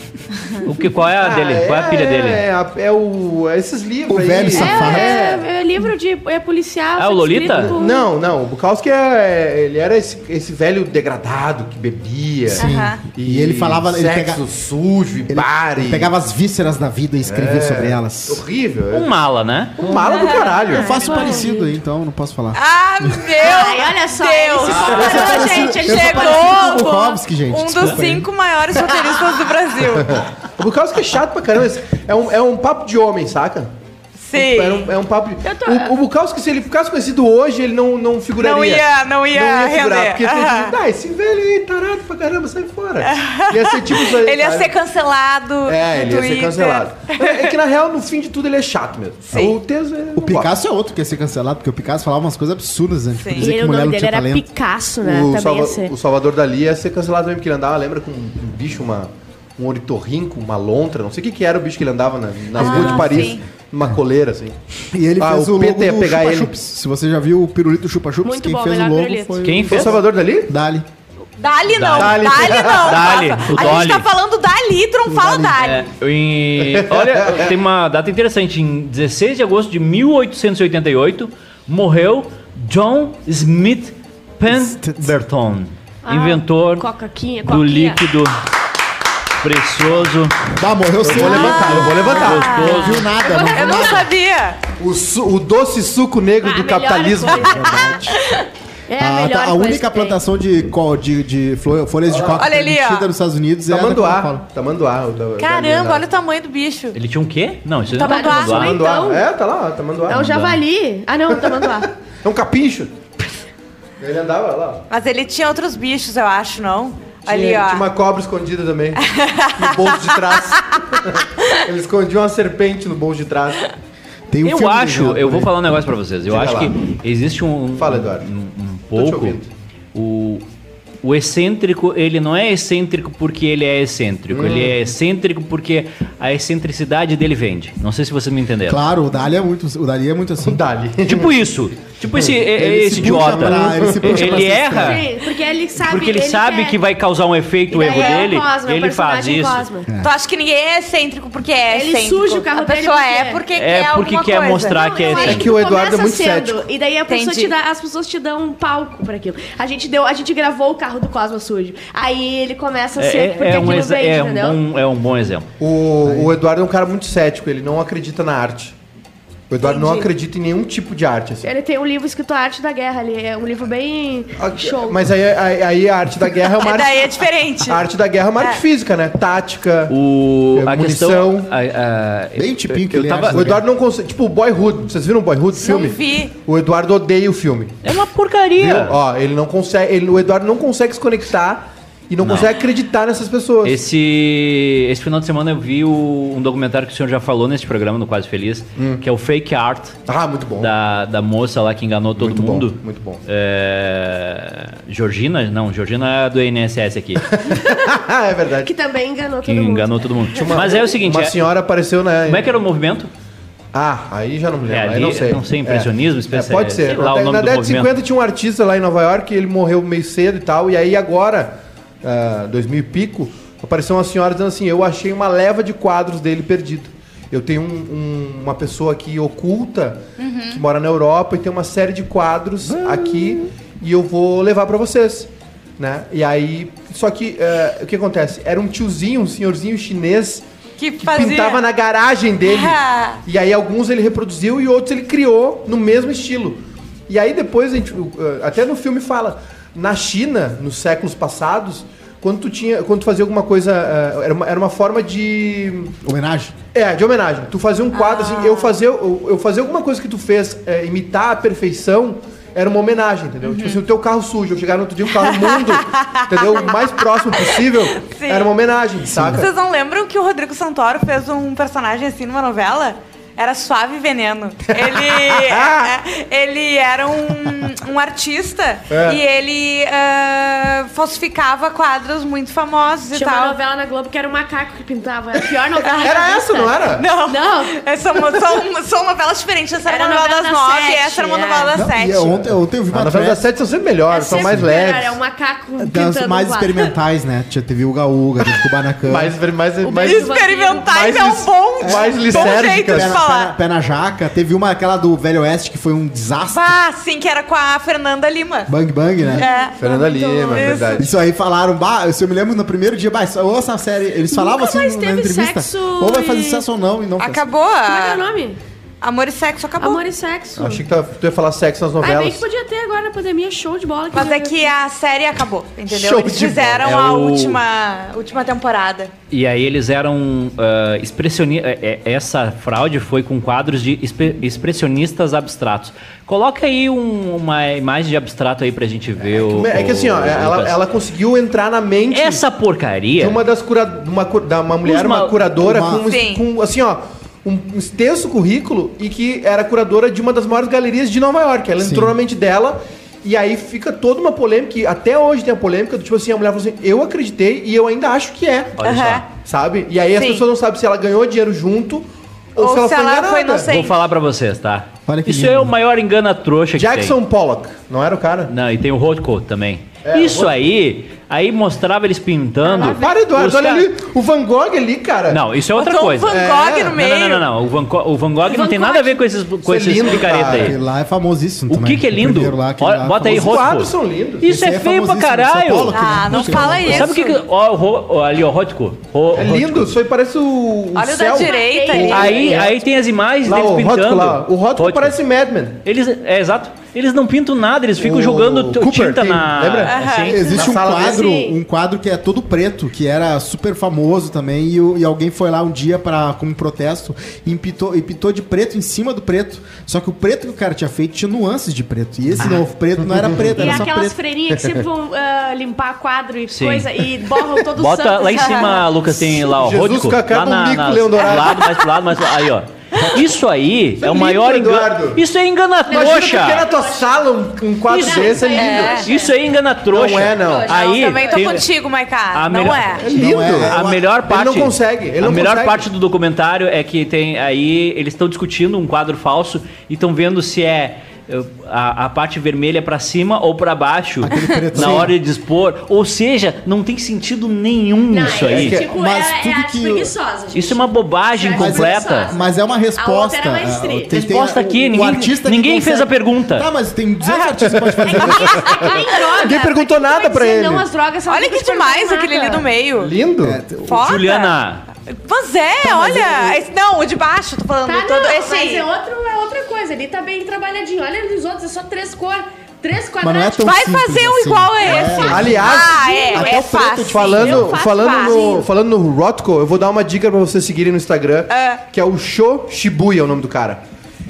O que, qual é a dele? Ah, qual é a pilha dele? É, a- é o. É esses livros O aí. velho safado. É, é, é livro de é policial. Ah, só o Lolita? com- Não, não. O Bukowski é, ele era esse, esse velho degradado que bebia. Sim. Aham. E ele falava, ele, sexo pega- sujo, e ele bar. e- pegava as vísceras da vida e escrevia É, sobre elas. Horrível. Um mala, né? Um mala do caralho. Eu faço parecido aí, então não posso falar. Ah, meu Ai, olha só, Deus! ele se comparou, gente. Ele chegou. com o Bukowski, gente, Um dos aí. Cinco maiores roteiristas do Brasil. O Bukowski é chato pra caramba. É um, é um papo de homem, saca? Sim. É um, é um papo de... Tô- o, o Bukowski, se ele ficasse conhecido hoje, ele não, não figuraria. Não ia- não ia figurar. render. Porque ia ah, esse velho aí, tarado pra caramba, sai fora. Ia ser tipo aí, Ele ia ser cancelado. É, no ele ia ser Twitter. cancelado. É, é que na real, no fim de tudo, ele é chato mesmo. Sim. O Teso é. O Picasso é outro que ia ser cancelado, porque o Picasso falava umas coisas absurdas antes. Sim. Tipo, E dizer que o mulher nome não dele tinha era talento. Picasso, né? O, Também Salva- ia ser. o Salvador Dali ia ser cancelado mesmo, porque ele andava, lembra, com um bicho, uma, um ornitorrinco, uma lontra, não sei o que, que era o bicho que ele andava na, nas Ah, ruas de Paris, sim. Numa coleira, assim. E ele Ah, fez o o, PT logo ia do pegar Chupa ele. Chups. Se você já viu o pirulito Chupa Chups, Muito quem bom, fez o logo pirulito. foi Quem Foi o fez? Salvador Dali? Dali. Dali não. Dali. Dali, não. Dali, o A Dolly. gente tá falando Dali, tu não fala Dali. É, em- olha, tem uma data interessante. Em 16 de agosto de 1888, morreu John Smith Pemberton, Ah, inventor do líquido precioso, Ah, morreu Eu cedo. vou levantar, eu vou levantar. Não gostoso. viu nada. Não Eu não sabia. O, su- o doce suco negro Ah, do capitalismo. coisa. É a A, melhor a coisa única plantação de, de, de folhas de coca Olha permitida nos Estados Unidos é a da Tamanduá. Tamanduá. Caramba, da- olha o tamanho do bicho. Ele tinha um quê? Não, isso Tamanduá. não é tamanduá. Tamanduá. Então- É, tá lá, ó, Tamanduá. É o javali. Ah, não, tamanduá. É um capincho. Ele andava lá. Mas ele tinha outros bichos, eu acho, não? Ali, tinha, ó. tinha uma cobra escondida também. no bolso de trás. Ele escondia uma serpente no bolso de trás. Tem um Eu filme acho, eu por vou falar um negócio pra vocês. Eu Diga acho lá. que existe um, Fala, Eduardo. um, um Tô te pouco ouvindo. o o excêntrico, ele não é excêntrico porque ele é excêntrico, ele Hum. é excêntrico porque a excentricidade dele vende. Não sei se vocês me entenderam. Claro, o Dali é muito, o Dali é muito assim. Dali. Tipo isso. Tipo esse, Ele esse idiota. pra- ele se puxa pra ele erra Sim, porque ele sabe... porque ele, sabe quer- que vai causar um efeito o erro é o dele. Cosma, é o ele faz isso. Cosma. Tu acha que ninguém é excêntrico porque é Ele excêntrico? suja o carro A dele pessoa porque é é. porque É quer porque alguma quer coisa. mostrar que é excêntrico. É que o Eduardo é muito sendo, cético. E daí a pessoa dá, as pessoas te dão um palco pra aquilo. A gente, deu, a gente gravou o carro do Cosma sujo. Aí ele começa a ser É, porque é, um, vende, é, um entendeu? bom, é um bom exemplo. O, o Eduardo é um cara muito cético, ele não acredita na arte. O Eduardo não acredita em nenhum tipo de arte. Assim. Ele tem um livro escrito A Arte da Guerra ali. É um livro bem show. Mas aí, aí, aí a arte da guerra é uma É, arte. daí é diferente. A arte da guerra é uma arte É. física, né? Tática. O, É, a munição. questão. a- a- Bem tipinho que eu ele tava, acha. O Eduardo não consegue. Tipo, o Boyhood. Vocês viram o Boyhood, o filme? vi. O Eduardo odeia o filme. É uma Viu? porcaria. Ó, ele não consegue. Ele, o Eduardo não consegue se conectar e não, Não. consegue acreditar nessas pessoas. Esse, esse final de semana eu vi o- um documentário que o senhor já falou nesse programa, no Quase Feliz, que é o Fake Art, Ah, muito bom. da, da moça lá que enganou todo Muito bom, mundo. muito bom. É, Georgina? Não, Georgina é do INSS aqui, é verdade. Que também enganou que todo mundo. enganou todo mundo. Uma- Mas é o seguinte, Uma é- senhora apareceu, né? como é que era o movimento? Ah, aí já não me lembro. É, aí ali, não sei. não sei, impressionismo, espécie- É, pode sei ser. lá o na nome na do década de movimento. 50 tinha um artista lá em Nova York, ele morreu meio cedo e tal. E aí agora, ah, 2000 e pico, apareceu uma senhora dizendo assim: Eu achei uma leva de quadros dele perdido. Eu tenho um- um- uma pessoa aqui oculta que mora na Europa e tem uma série de quadros aqui e eu vou levar pra vocês. Né? E aí, só que eh, o que acontece? Era um tiozinho, um senhorzinho chinês Que que pintava na garagem dele. Ah. E aí alguns ele reproduziu e outros ele criou no mesmo estilo. E aí depois a gente, uh, até no filme fala, na China, nos séculos passados, quando tu tinha, quando tu fazia alguma coisa, uh, era, uma, era uma forma de Homenagem? é, de homenagem. Tu fazia um quadro assim, eu fazer eu, eu fazer alguma coisa que tu fez é, imitar a perfeição era uma homenagem, entendeu? Tipo assim, o teu carro sujo, eu chegar no outro dia, o carro imundo, entendeu? O mais próximo possível, Sim. era uma homenagem, saca? Vocês não lembram que o Rodrigo Santoro fez um personagem assim numa novela? Era Suave Veneno. Ele, é, ele era um, um artista É. e ele ah, falsificava quadros muito famosos e Tinha uma tal. novela na Globo que era um macaco que pintava. Era a pior novela. Era essa, vista. não era? Não, Não. É, são, são, novelas diferentes. Essa era, Era uma novela das nove e essa era uma é. novela das sete. ontem, ontem eu vi A uma novela das sete são sempre melhores, são mais leves. Era um macaco pintando mais experimentais, né? Tinha teve o Gaúga, teve Kubanacan. Mais, mais, O mais, beijo Experimentais Mais é um bom, mais bom jeito de na, pé, na, falar. pé na jaca. Teve uma, aquela do Velho Oeste, que foi um desastre. Ah, sim, que era com a Fernanda Lima. Bang Bang, né? É. Fernanda Lima, é Isso. verdade. Isso aí falaram, bah, se eu me lembro no primeiro dia, bah, isso- ouça a série. Eles falavam Nunca assim mais na teve entrevista. sexo Ou vai fazer e- sucesso ou não, e não fez. Acabou Como é que é o nome? Amor e Sexo, acabou. Amor e Sexo. Eu achei que tu ia falar sexo nas Ah, bem novelas. que podia ter agora na pandemia, show de bola. Mas é que a série acabou, entendeu? Show Eles fizeram bola. a É o- última, última temporada. E aí eles eram ah, expressioni- é- é- Essa fraude foi com quadros de expressionistas abstratos. Coloca aí um- uma imagem de abstrato aí pra gente ver o. É que assim, ó, ela, ela conseguiu entrar na mente Essa porcaria. de uma das cura, uma, da uma mulher, uma ma- curadora uma- com, com assim, ó, um extenso currículo e que era curadora de uma das maiores galerias de Nova York. Ela Sim. entrou na mente dela e aí fica toda uma polêmica, e até hoje tem a polêmica do tipo assim, a mulher falou assim: "Eu acreditei e eu ainda acho que é". Olha só. Sabe? E aí as Sim. pessoas não sabem se ela ganhou dinheiro junto ou, Ou se ela se foi ela foi inocente. Vou falar pra vocês, tá? Olha que Isso lindo. é o maior engana trouxa que Jackson tem. Pollock, não era o cara? Não, e tem o Rothko também. É, Isso o Rothko. aí, aí mostrava eles pintando. Para, Eduardo, Os olha cara- ali, o Van Gogh ali, cara. Não, isso é outra Botou coisa. Van É. Gogh no Não, meio. não, não, não, não. O Van, Go- o Van Gogh não Van tem nada a ver com esses, com é esses lindo, picareta aí. Aquele lá é famosíssimo O que que é lindo? lá, Olha, lá é bota aí Os. Rothko. quadros são lindos. Isso Esse é é feio pra caralho. Paulo, Ah, não fala isso. Sabe o que que... Ó, o Ro- ali, ó, Rothko. Ro- É lindo, isso aí parece o, o Olha o da direita ali. Aí, aí tem as imagens deles o pintando. O Rothko parece Mad Men. Eles, é exato. Eles não pintam nada, eles ficam O jogando Cooper tinta tem, na. lembra? assim. Existe Na um quadro, dele. um quadro que é todo preto, que era super famoso também, e, e alguém foi lá um dia para como protesto e pintou, e pintou de preto em cima do preto. Só que o preto que o cara tinha feito tinha nuances de preto. E esse novo preto não era preto, E era só aquelas preto. freirinhas que sempre vão ah, limpar quadro e Sim. coisa e borram todo o Bota santo. lá em cima, Lucas, tem lá o Jesus a cara Lá do na, Mico Dourado. lado, mais pro lado, mais pro lado. Aí, ó. Isso aí é o lindo, maior engano. Isso é engana Imagina tu ter na trouxa. tua sala um, um quadro Isso- desse, é lindo. É. Isso aí engana trouxa. Não é, não. Aí não, também tô tem- contigo, Maiká. A Não melhor- é. É lindo. Não é. A melhor parte. não consegue, ele a não melhor consegue. parte do documentário é que tem aí eles estão discutindo um quadro falso e estão vendo se é a, a parte vermelha pra cima ou pra baixo na hora de dispor. Ou seja, não tem sentido nenhum Não, nisso é, aí. que- Tipo, Mas é, tudo é arte que- preguiçosa, gente. Isso é uma bobagem Mas é completa. Mas é uma resposta. era mais ah, tri- tem- Resposta a- aqui, o ninguém- artista que ninguém fez a pergunta. Tá, mas tem 200 artistas que pode fazer É isso. nem droga. Ninguém perguntou nada dizer ele. Não, as drogas são Olha que demais aquele ali do meio. Lindo. É, Foda. Juliana, Mas é, olha. Esse- não, o de baixo, tô falando Tá, todo não, esse mas aí. é, outro, é outra coisa. Ele tá bem trabalhadinho. Olha nos outros, é só três cores. Três Mas não é quadrados. tão Vai simples fazer um assim. igual a É. esse. Aliás, ah, é, até é o preto fácil. Falando, Eu faço falando, no, fácil. falando no Rothko, eu vou dar uma dica pra vocês seguirem no Instagram, É. que é o Sho Shibuya, é o nome do cara.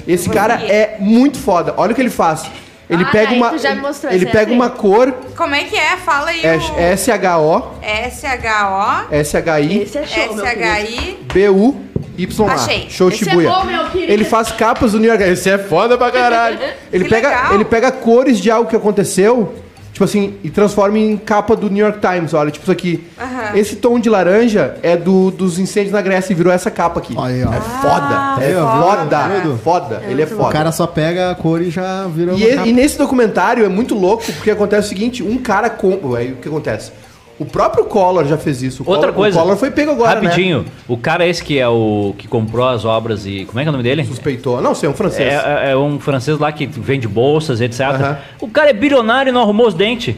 Esse cara é muito foda. Olha o que ele faz. Ele Ah, pega daí uma tu já me mostrou, ele pega é uma cor Como é que é? Fala aí é o... S H O S-H-O... S H I Esse é show, meu querido. S-H-I... B U Y A. Achei. Show Esse é Shibuya. bom, meu querido. ele faz capas do New York. Esse é foda pra caralho. Ele Que pega legal. ele pega cores de algo que aconteceu, tipo assim, e transforma em capa do New York Times, olha, tipo isso aqui. Aham. Esse tom de laranja é do, dos incêndios na Grécia e virou essa capa aqui. Aí, ó. É foda. É foda. foda. Doido. Foda. Ele é O foda. cara só pega a cor e já vira E, uma ele- capa. e nesse documentário é muito louco porque acontece o seguinte: um cara compra. Aí o que acontece? O próprio Collor já fez isso. O outra Collor, coisa. O Collor foi pego agora, né? Rapidinho. O cara esse que é o que comprou as obras e. Como é que é o nome dele? Suspeitou. Não, sei, é um francês. É, é- é um francês lá que vende bolsas, etc. O cara é bilionário e não arrumou os dentes.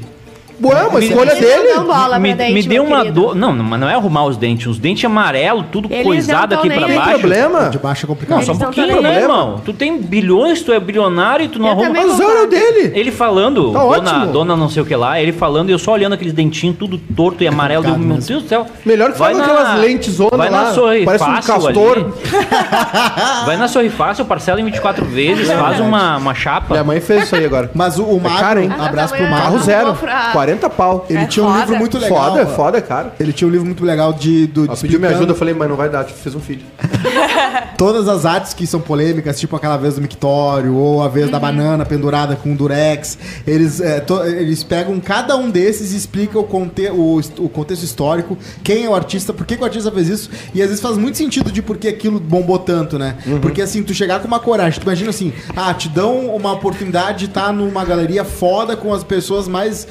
Boa, uma escolha Ele dele. não bola me, dente, me deu uma dor. Não, mas não é arrumar os dentes. Os dentes amarelos, tudo Eles coisado aqui pra baixo. Tem problema. De baixo é complicado. Não, só um pouquinho, né, irmão? Tu tem bilhões, tu é bilionário e tu não Eu arruma. também Azar é o dele. Ele falando, Tá dona, ótimo. dona não sei o que lá, ele falando e eu só olhando aqueles dentinhos tudo torto e amarelo. complicado Deu, meu. Deus do céu. Melhor que Vai na- aquelas lentes zona Vai lá. na Sorri parece um Fácil castor. Vai na Sorri Fácil, parcela em 24 vezes, faz uma, uma chapa. Minha mãe fez isso aí agora. Mas o, o Magro, caro, hein? abraço pro Magro. Carro zero. vou pra- 40 40 pau. Ele É tinha um foda. livro muito legal. Foda, foda, cara. Ele tinha um livro muito legal de. Do, Ela pediu minha explicando ajuda, eu falei, mas não vai dar, tipo, fez um filho. Todas as artes que são polêmicas, tipo aquela vez do mictório, ou a vez da banana pendurada com durex. Eles, é, to- eles pegam cada um desses e explicam o, conte o, o contexto histórico, quem é o artista, por que, que o artista fez isso. E às vezes faz muito sentido de por que aquilo bombou tanto, né? Porque assim, tu chegar com uma coragem, tu imagina assim, ah, te dão uma oportunidade de estar numa galeria foda com as pessoas mais.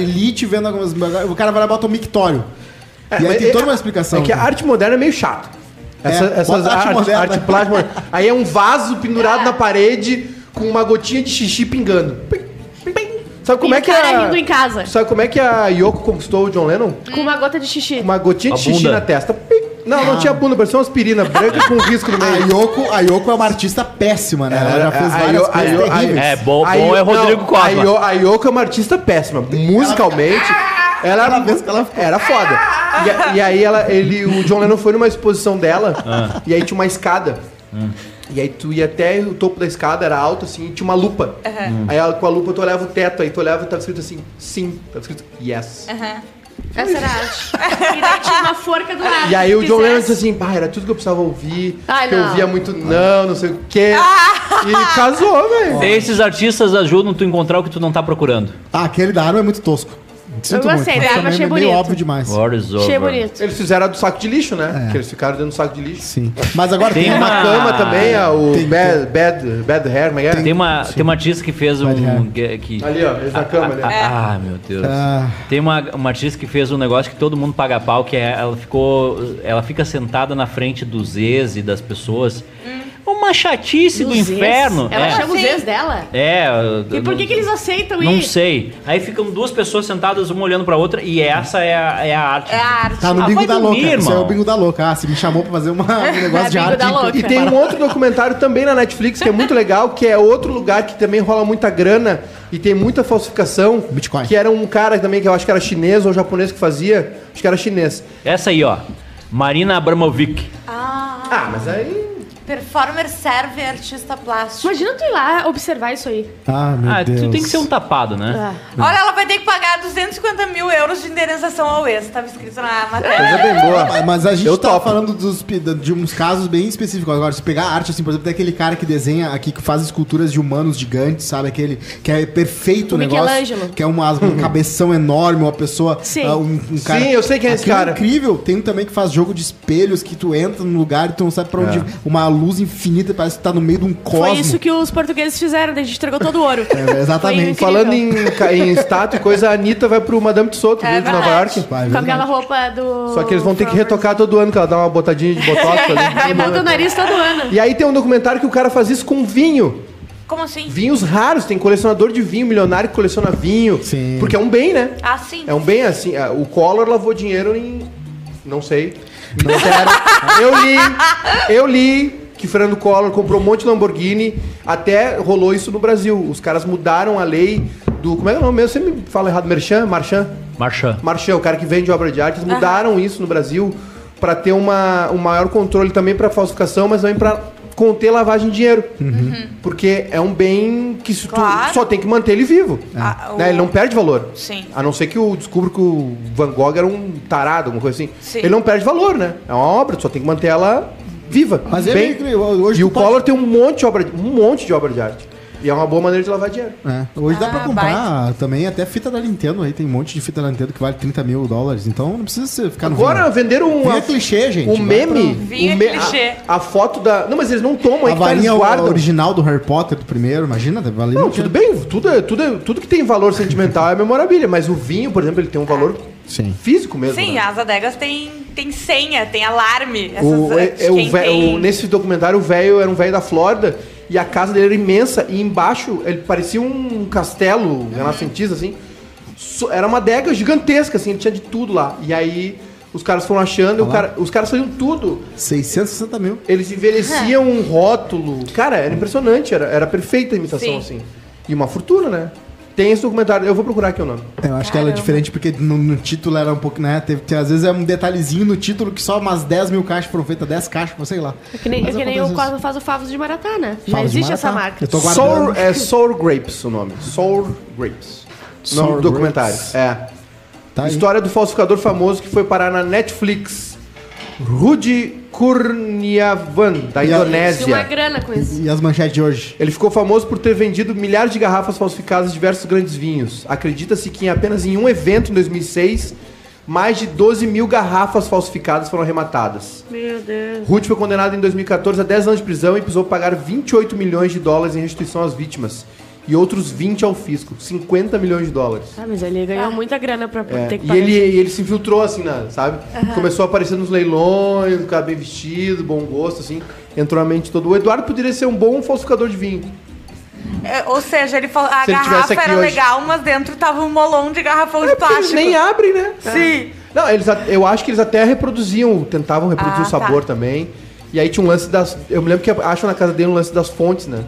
Elite vendo algumas. O cara vai lá e bota o mictório. e aí mas tem é- toda uma explicação. É que a arte moderna é meio chato. Essa, É, essas arte arte, moderna. arte plástica. Aí é um vaso pendurado na parede com uma gotinha de xixi pingando. Sabe como e é que cara rindo a... em casa, Sabe como é que a Yoko conquistou o John Lennon? com uma gota de xixi. Uma gotinha de A xixi bunda. na testa. Pim. Não, não tinha bunda, parecia uma aspirina branca com risco no A meio. Yoko, a Yoko é uma artista péssima, né? Ela já fez a várias a coisas Yo- a- terríveis. É, bom, A bom é Yo- Rodrigo não, Cosma. A, Yo- a Yoko é uma artista péssima. Musicalmente, ela ela ficou- era foda. E, a- e aí ela, ele, o John Lennon foi numa exposição dela Ah. e aí tinha uma escada. Hum. E aí tu ia até o topo da escada, era alto assim, e tinha uma lupa. Hum. Aí ela- com a lupa tu olhava o teto, aí tu olhava e tava escrito assim, sim. Tava escrito yes. Aham. Essa era a arte. E daí tinha uma forca do lado. E aí o John. Lennon disse assim, pá, era tudo que eu precisava ouvir, Ai, que eu não. ouvia muito não, não sei o quê. E casou, velho. Esses artistas ajudam tu a encontrar o que tu não tá procurando. Ah, aquele da arma é muito tosco. Sinto Eu muito, gostei, mas da arma, também achei é meio bonito. óbvio demais. War is over. Achei bonito. Eles fizeram a do saco de lixo, né? É. Que eles ficaram dentro do saco de lixo. Sim. Mas agora Tem tem, uma- cama também, ó, o Tem- bad, bad, bad hair, como é que é? Tem uma, tem uma artista que fez um. Que, que- Ali, ó, eles na cama ali. Ah, meu Deus. Ah. Tem uma, uma artista que fez um negócio que todo mundo paga pau, que é ela ficou. Ela fica sentada na frente dos ex e das pessoas. Uma chatice do ex. inferno. Ela é. chama os ex dela. É. E por que, que eles aceitam Não ir? sei. Aí ficam duas pessoas sentadas, uma olhando pra outra, e essa é a, é a arte. É a arte. Tá no Ah, bingo da dormir, louca. Isso é o bingo da louca. Ah, você me chamou pra fazer uma, um negócio de Bingo arte. da louca. E tem um outro documentário também na Netflix que é muito legal, que é outro lugar que também rola muita grana e tem muita falsificação. Bitcoin. Que era um cara também que eu acho que era chinês ou japonês que fazia. Acho que era chinês. Essa aí, ó. Marina Abramovic. Ah, Ah, mas aí. Performer serve artista plástico. Imagina tu ir lá observar isso aí. Ah, meu Ah, Deus. tu tem que ser um tapado, né? Ah. Olha, ela vai ter que pagar 250 mil euros de indenização ao ex. Tava escrito na Coisa matéria. bem boa. Mas- a gente Eu tá topo. falando dos, de uns casos bem específicos. Agora, se pegar arte, assim, por exemplo, tem aquele cara que desenha aqui, que faz esculturas de humanos gigantes, sabe? Aquele que é perfeito o O negócio. Michelangelo. Que é uma, um cabeção enorme, uma pessoa. Sim. ah, um, um cara. Sim, eu sei quem é esse cara. incrível. Tem um também que faz jogo de espelhos, que tu entra no lugar e tu não sabe pra onde. É. Uma luz infinita, parece que tá no meio de um cosmo. Foi isso que os portugueses fizeram, a gente entregou todo o ouro. É, exatamente. Foi Falando em, em estátua e coisa, a Anitta vai pro Madame Tussauds, É viu, de Nova. York. Vai, Com aquela roupa do. Só que eles vão ter que retocar todo ano, que ela dá uma botadinha de botox ali. Aí muda o nariz todo ano. E aí tem um documentário que o cara faz isso com vinho. Como assim? Vinhos raros, tem colecionador de vinho, milionário que coleciona vinho. Sim. Porque é um bem, né? Ah, sim. É um bem assim. ah, O Collor lavou dinheiro em. Não sei. Não quero. eu li. Eu li que Fernando Collor comprou um monte de Lamborghini. Até rolou isso no Brasil. Os caras mudaram a lei do. Como é que é o nome mesmo? Você me fala errado, Merchan? Marchand? Marchand. Marchand, o cara que vende obra de arte. Eles mudaram isso no Brasil para ter uma, um maior controle também para falsificação, mas também para conter lavagem de dinheiro. Porque é um bem que Claro. só tem que manter ele vivo. Ah, o- Né? Ele não perde valor. Sim. A não ser que eu descubra que o Van Gogh era um tarado, alguma coisa assim. Sim. Ele não perde valor, né? É uma obra, tu só tem que manter ela viva. Mas é bem. meio que- hoje e o pode- Collor tem um monte de obra, um monte de obra de arte. E é uma boa maneira de lavar dinheiro. É, Hoje dá Ah, pra comprar também até fita da Nintendo aí. Tem um monte de fita da Nintendo que vale 30 mil dólares. Então não precisa você ficar no Agora vinho. venderam um. Vinho é clichê, gente. Um meme. Vinho um é me- clichê. A, a foto da. Não, mas eles não tomam, aí A que tá, eles varinha guardam. original do Harry Potter do primeiro, imagina, deve valer Não, tudo dinheiro. bem, tudo, tudo, tudo que tem valor sentimental é memorabilia, mas o vinho, por exemplo, ele tem um valor Sim. físico mesmo. Sim, né? as adegas tem, tem senha, tem alarme. Essas, O, é, de é, o quem vé- tem- o- nesse documentário, o velho era um velho da Flórida e a casa dele era imensa e embaixo ele parecia um castelo renascentista, assim. So- era uma adega gigantesca, assim, ele tinha de tudo lá. E aí os caras foram achando, e cara, os caras faziam tudo. 660 mil. Eles envelheciam um rótulo. Cara, era impressionante, era, era perfeita a imitação, Sim. assim. E uma fortuna, né? Tem esse documentário, eu vou procurar aqui o nome. Eu acho que ela é Caramba. diferente porque no, no título era um pouco, né? Teve, tem- às vezes é um detalhezinho no título que só umas 10 mil caixas foram feitas, 10 caixas, sei lá. É que nem, é que nem o Cosmo faz o Favos de Maratá, né? Já Favos de existe essa marca. Eu tô Sour, é Sour Grapes o nome. Sour Grapes. nome do documentário. É. Tá aí. História do falsificador famoso que foi parar na Netflix. Rudi Kurniavan, da E a- Tinha uma Indonésia. grana com isso. E as manchetes de hoje? Ele ficou famoso por ter vendido milhares de garrafas falsificadas de diversos grandes vinhos. Acredita-se que em apenas em um evento em 2006, mais de 12 mil garrafas falsificadas foram arrematadas. Meu Deus. Ruth foi condenado em 2014 a 10 anos de prisão e precisou pagar 28 milhões de dólares em restituição às vítimas. E outros 20 ao fisco. 50 milhões de dólares. Ah, mas ele ganhou muita grana pra É, ter que e ele, e ele se infiltrou, assim, na, sabe? Começou a aparecer nos leilões, um cara bem vestido, bom gosto, assim. Entrou na mente todo. O Eduardo poderia ser um bom falsificador de vinho. É, ou seja, ele falou, a Se ele tivesse garrafa aqui era hoje. legal, mas dentro tava um molão de garrafão de É eles plástico. nem abrem, né? Sim. Não, eles, eu acho que eles até reproduziam, tentavam reproduzir Ah, o sabor tá. também. E aí tinha um lance das. Eu me lembro que acham na casa dele um lance das fontes, né?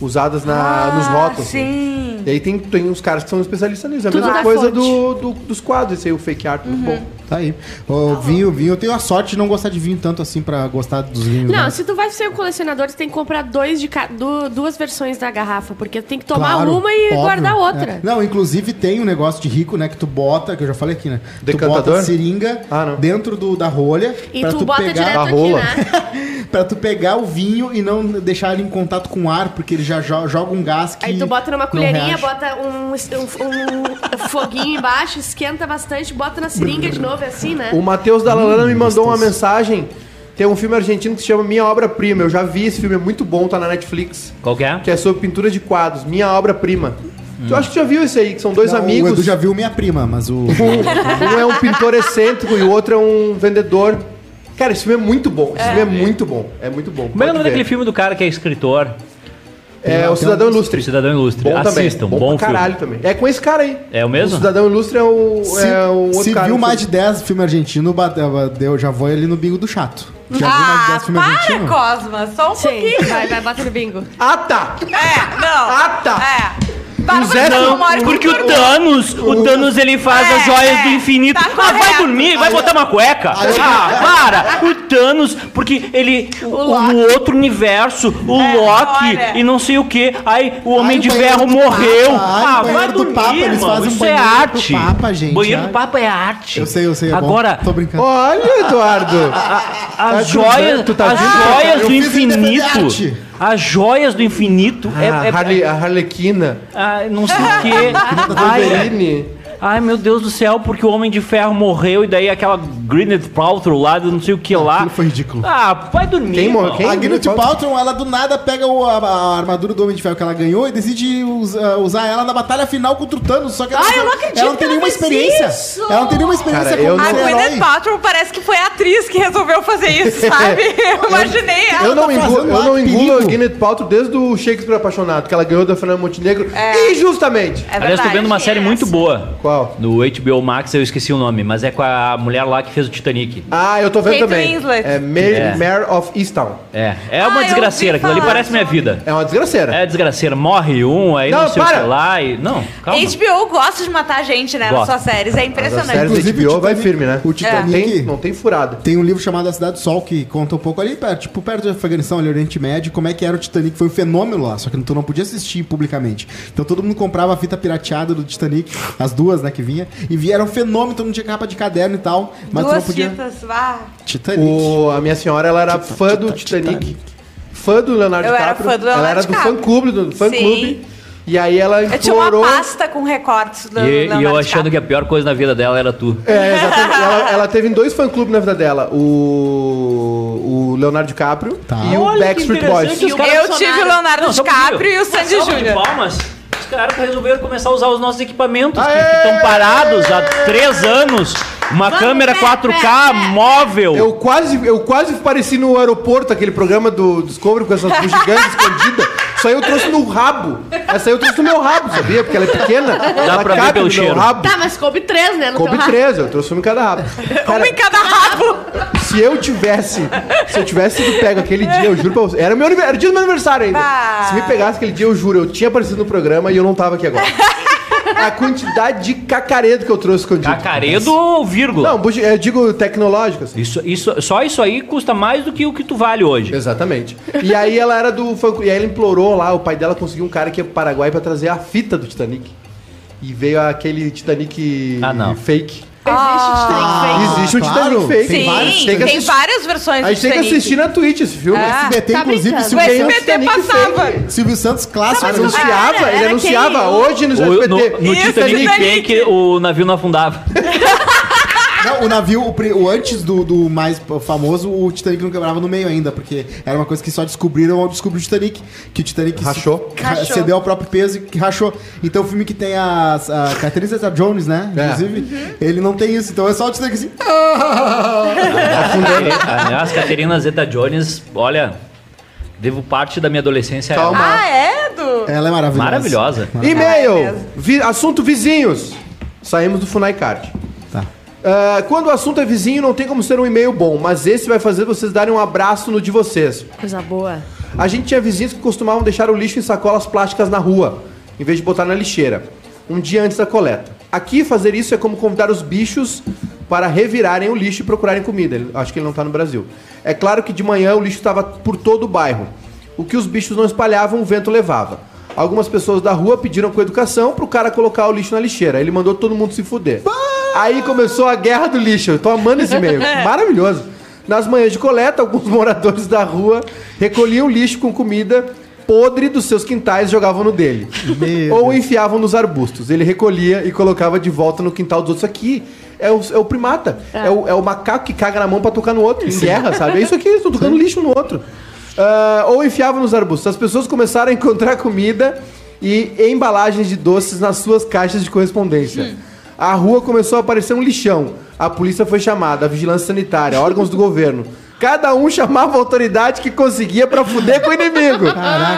Usadas na, nos rótulos. assim. Ah, Sim. E aí tem, tem uns caras que são especialistas nisso. É a Tudo mesma coisa do, do- dos quadros, esse aí, o fake art, muito bom. Tá aí. O vinho, vinho. Eu tenho a sorte de não gostar de vinho tanto assim pra gostar dos vinhos. Não, né? se tu vai ser um colecionador, tu tem que comprar dois de ca... du- duas versões da garrafa, porque tu tem que tomar Claro, uma e óbvio. guardar outra. É. Não, inclusive tem um negócio de rico, né? Que tu bota, que eu já falei aqui, né? Tu Decantador? bota a seringa Ah, dentro do, da rolha E pra tu, tu, bota pegar direto a aqui, rola. né? pra tu pegar o vinho e não deixar ele em contato com o ar, porque ele já jo- joga um gás que Aí tu bota numa colherinha, reage. bota um, um- um foguinho embaixo, esquenta bastante, bota na seringa de novo, é assim, né? O Matheus da Lalana me mandou uma mensagem. Tem um filme argentino que se chama Minha Obra Prima. Eu já vi esse filme, é muito bom, tá na Netflix. Qual que é? Que é sobre pintura de quadros. Minha Obra Prima. Tu acha que já viu esse aí? Que são dois Não, amigos. O Edu já viu minha prima, mas o. Um é um pintor excêntrico e o outro é um vendedor. Cara, esse filme é muito bom. Esse filme é muito bom. É muito bom. Como é o nome daquele filme do cara que é escritor? É o Cidadão Ilustre. Cidadão Ilustre. Bom também. Assistam, bom, bom, pra filme. caralho também. É com esse cara aí. É o mesmo? O Cidadão Ilustre é o, Se, é o outro se cara. viu que mais de 10 filmes argentinos, bateu, deu, já vou ali no bingo do chato. Já viu mais de Ah, 10 filmes para, argentinos? Cosma. Só um Sim, pouquinho. vai, vai, no bingo. Ah, tá! É, não. Ah, tá. É. Zé não, Porque o. Thanos, o Thanos ele faz É, as joias é, do infinito. tá ah, vai dormir, vai botar uma cueca. Ah, para! O Thanos, porque ele. O, outro universo, o É, Loki olha. e não sei o que. Aí o Homem Ai, de Ferro do morreu. Papa, ai, o ah, vai banheiro do dormir, Papa, eles fazem um Isso é banheiro do arte. Papa, gente, Banheiro do ai. Papa é arte. Eu sei, eu sei. É bom. Agora, Tô brincando. Olha, Eduardo! as Tá joias, tá as joias Eu do fiz ele defender infinito. As joias do infinito. é, a, é- Harley, a Harlequina. ah, não sei o quê. Ai, Wolverine. Ai, meu Deus do céu, porque o Homem de Ferro morreu e daí aquela Gwyneth Paltrow lá, do não sei o que lá. Aquilo foi ridículo. Ah, vai dormir. Quem morreu? Quem? A Gwyneth Paltrow, ela do nada pega o- a, a armadura do Homem de Ferro que ela ganhou e decide usa- usar ela na batalha final contra o Thanos. Só que ela, Ai, eu não acredito ela não tem nenhuma experiência. isso. Ela não tem nenhuma experiência Cara, não- A Gwyneth. Paltrow parece que foi a atriz que resolveu fazer isso, sabe? Eu imaginei ela. Eu não, tá engulo, eu não engulo a. Gwyneth Paltrow desde o Shakespeare Apaixonado, que ela ganhou da Fernanda Montenegro. É. Injustamente. É Aliás, tô vendo uma série é muito essa. boa. Qual? No HBO Max, eu esqueci o nome, mas é com a mulher lá que fez o Titanic. Ah, eu tô vendo Kate também. Winslet. É Mare, É. Mare of Easttown. É, é Ah, uma eu desgraceira, ouvi aquilo ali falar parece minha vida. É uma desgraceira. É desgraceira, morre um, aí não, Não, sei o para. que lá e... Não, calma. HBO gosta de matar gente, né? Gosta. Nas suas séries. É As impressionante. séries da Inclusive, HBO o vai Titanic- firme, né? o Titanic- Não tem, não tem furada. Tem um livro chamado A Cidade do Sol que conta um pouco ali, perto, tipo, perto do Afeganistão, ali, Oriente Médio, como é que era o Titanic. Foi um fenômeno lá, só que tu não podia assistir publicamente. Então todo mundo comprava a fita pirateada do Titanic, as duas, né, que vinha, e via, era um fenômeno, todo mundo tinha capa de caderno e tal, mas tu não Duas podia. fitas. Ah. Titanic. O, a minha senhora, ela era fã do Titanic, fã do Leonardo Eu era DiCaprio. fã do ela Leonardo era do DiCaprio. fã-clube, do Sim. fã-clube. E aí ela Eu tinha uma implorou... pasta com recortes do E, e eu achando que a pior coisa na vida dela era tu. É, exatamente. ela, ela teve dois fã-clubes na vida dela. O, o Leonardo DiCaprio Tá. e o Olha Backstreet Boys. Eu tive o Leonardo Não, DiCaprio e o Sandy Júnior. palmas. Os caras resolveram começar a usar os nossos equipamentos que estão parados há três anos. Uma Vamos, câmera pé, 4K pé, pé. móvel. Eu quase, eu quase pareci no aeroporto, aquele programa do Discovery com essas bugigantes escondidas. Isso aí eu trouxe no rabo. Essa aí eu trouxe no meu rabo, sabia? Porque ela é pequena. ela pra ver cabe pelo no meu cheiro. rabo. Tá, mas coube três, né? No Coube. 13, eu trouxe uma em cada rabo. Cara, Um em cada rabo. se eu tivesse, se eu tivesse sido pego aquele dia, eu juro pra você, era meu era dia do meu aniversário ainda. Ah. Se me pegasse aquele dia, eu juro, eu tinha aparecido no programa e eu não tava aqui agora. A quantidade de cacaredo que eu trouxe escondido. Cacaredo ou vírgula? Não, bugi- eu digo tecnológico, assim. Isso, isso, só isso aí custa mais do que o que tu vale hoje. Exatamente. E aí ela era do fã E aí ela implorou lá, o pai dela conseguiu um cara que ia pro Paraguai pra trazer a fita do Titanic. e veio aquele Titanic Ah, não. fake. Existe Titanic fake. Existe um claro. Fake. Tem Sim, vários, tem, assistir. várias versões A gente tem que Titanic. assistir na Twitch esse filme. Ah. SBT, tá inclusive, brincando. O Silvio Santos, SBT Titanic passava. fake. Silvio Santos clássico. Não, Anunciava, Era- ele era anunciava quem? hoje no O- SBT. no, no Isso, Titanic Titanic. Fake, o navio não afundava. O navio, o, pri- o antes do, do mais famoso, o Titanic não quebrava no meio ainda, porque era uma coisa que só descobriram ao descobrir o Titanic. Que o Titanic Rachou. se- ra- Rachou. cedeu ao próprio peso e que rachou. Então o filme que tem a, a Catherine Zeta-Jones, né? É. Inclusive, ele não tem isso. Então é só o Titanic assim. Aliás, Caterina Zeta-Jones, olha, devo parte da minha adolescência a ela. Calma. Ah, é, Edu? Ela é maravilhosa. Maravilhosa. É E-mail. Vi- assunto vizinhos. Saímos do Funai Card. Ah, quando o assunto é vizinho, não tem como ser um e-mail bom, mas esse vai fazer vocês darem um abraço no de vocês. Coisa boa. A gente tinha vizinhos que costumavam deixar o lixo em sacolas plásticas na rua, em vez de botar na lixeira, um dia antes da coleta. Aqui, fazer isso é como convidar os bichos para revirarem o lixo e procurarem comida. Ele- Acho que ele não está no Brasil. É claro que de manhã o lixo estava por todo o bairro. O que os bichos não espalhavam, o vento levava. Algumas pessoas da rua pediram com educação pro cara colocar o lixo na lixeira. Ele mandou todo mundo se fuder. Aí começou a guerra do lixo. Eu tô amando esse e-mail. Maravilhoso. Nas manhãs de coleta, alguns moradores da rua recolhiam lixo com comida podre dos seus quintais e jogavam no dele. Meu Ou enfiavam nos arbustos. Ele recolhia e colocava de volta no quintal dos outros. Aqui é o, é o primata. É. o, é o macaco que caga na mão pra tocar no outro. Em guerra, sabe? É isso aqui, eles estão tocando lixo no outro. Ah, ou enfiavam nos arbustos. As pessoas começaram a encontrar comida e embalagens de doces nas suas caixas de correspondência. A rua começou a parecer um lixão. A polícia foi chamada, a vigilância sanitária, órgãos do governo. Cada um chamava a autoridade que conseguia pra fuder com o inimigo.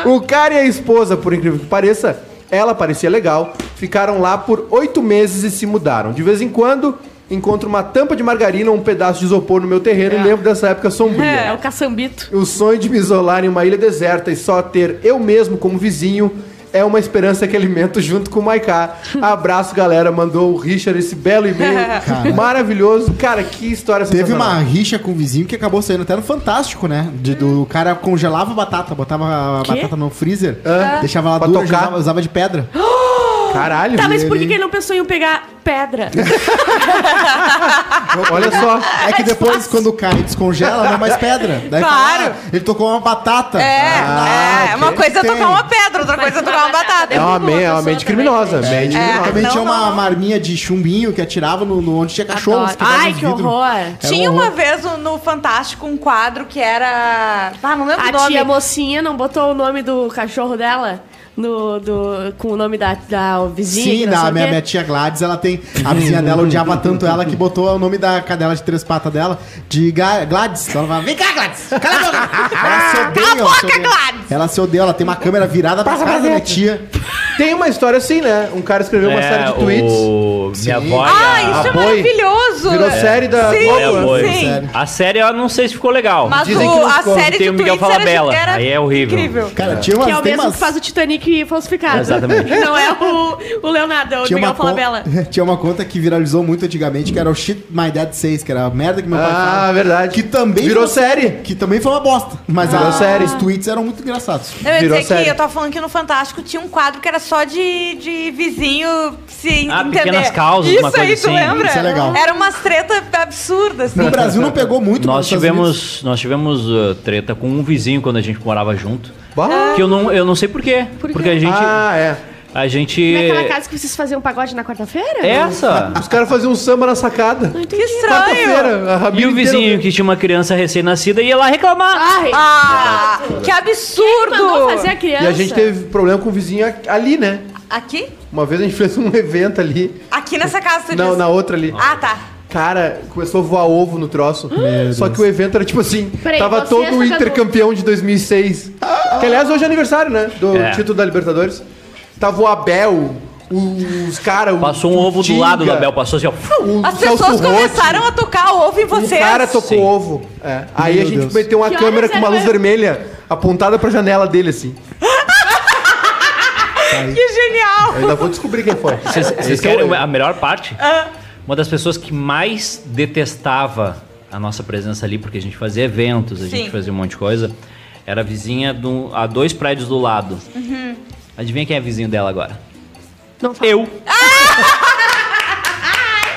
O cara e a esposa, por incrível que pareça, ela parecia legal, ficaram lá por oito meses e se mudaram. De vez em quando, encontro uma tampa de margarina ou um pedaço de isopor no meu terreno e lembro dessa época sombria. É o caçambito. O sonho de me isolar em uma ilha deserta e só ter eu mesmo como vizinho é uma esperança que alimento junto com o Maiká. Abraço, galera. Mandou o Richard esse belo e-mail. Maravilhoso. Cara, que história Teve uma rixa com o vizinho que acabou saindo até no Fantástico, né? De, do o cara congelava a batata, botava a batata no freezer, Ah. deixava ela Pra dura, tocar. usava, usava de pedra. Caralho. Tá, mas por que ele- que ele não pensou em pegar pedra? Olha só. É que depois, quando cai, descongela, não é mais pedra. Daí Claro. fala, ah, ele tocou uma batata. É, Ah, é. ok. Uma coisa é Tem. tocar uma pedra, outra coisa é tocar uma batata. É uma, uma me- é uma mente criminosa. Mente É. criminosa. Também Não, tinha uma não, marminha de chumbinho que atirava no, no- onde tinha cachorros. Adoro. quebrava Ai, que horror. Era Tinha um uma horror. vez no- no Fantástico um quadro que era. Ah, não lembro o A nome. tia mocinha não botou o nome do cachorro dela no, do, com o nome da, da vizinha? Sim, da minha, minha tia Gladys, ela tem. A vizinha dela odiava tanto ela que botou o nome da cadela de três patas dela de Ga- Gladys. Então ela fala: Vem cá, Gladys! Cala a boca! Ela se odeia, Cala a boca. Gladys! Ela se odeia, ela tem uma câmera virada pra casa da minha tia. Tem uma história assim, né? Um cara escreveu uma série de tweets. É, o... Minha avó Ah, a... isso é Boi maravilhoso! virou série da Sim, Globo, É, sim. A série eu não sei se ficou legal. Mas Dizem o- que a ficou. série Tem de o Miguel tweets era, Falabella, era aí é horrível. incrível. Cara, tinha umas. Que é o tem mesmo umas- que faz o Titanic falsificado. Exatamente. Não é o, o Leonardo, é o Tinha uma, Miguel Falabella. tinha uma conta que viralizou muito antigamente, que era o Shit My Dad Says, que era a merda que meu pai Ah, fala. verdade. Que também Virou foi- série. Que também foi uma bosta. Mas Virou a- série. os tweets eram muito engraçados. Eu ia Virou dizer série. que eu tava falando que no Fantástico tinha um quadro que era só de, de vizinho se Ah, entender. Pequenas Causas, Isso uma coisa aí, tu assim. lembra? Isso é legal. Era umas tretas absurdas. assim. No Brasil não pegou muito Nós tivemos, nós tivemos uh, treta com um vizinho quando a gente morava junto. Bah. Que eu não, eu não sei por quê. Por quê? Porque a gente. Ah, é. A gente. Naquela casa que vocês faziam um pagode na quarta-feira? Essa! Os caras faziam um samba na sacada. Não Que estranho. Quarta-feira. a E o vizinho que tinha uma criança recém-nascida ia lá reclamar. Ai, Ah, que absurdo! mandou fazer a criança. E a gente teve problema com o vizinho ali, né? Aqui? Uma vez a gente fez um evento ali. Aqui nessa casa, tu Não, disse? na outra ali. Ah, tá. Cara, começou a voar ovo no troço. Só que o evento era tipo assim: Peraí, tava todo é o Inter jogador. campeão de 2006. Que aliás hoje é aniversário, né? Do É. título da Libertadores. Tava o Abel, os caras. Passou um ovo do lado do Abel, passou assim, ó. As pessoas começaram a tocar ovo em Um vocês. cara tocou Sim. ovo. É. Aí Meu a gente Deus. meteu uma Que câmera com uma era luz mesmo? vermelha apontada pra janela dele, assim. Que genial! Eu ainda vou descobrir quem foi. Vocês é querem o- a melhor parte? Uma das pessoas que mais detestava a nossa presença ali, porque a gente fazia eventos, a Sim. gente fazia um monte de coisa, era a vizinha do, a dois prédios do lado. Adivinha quem é vizinho dela agora? Não fala. Eu. Ah!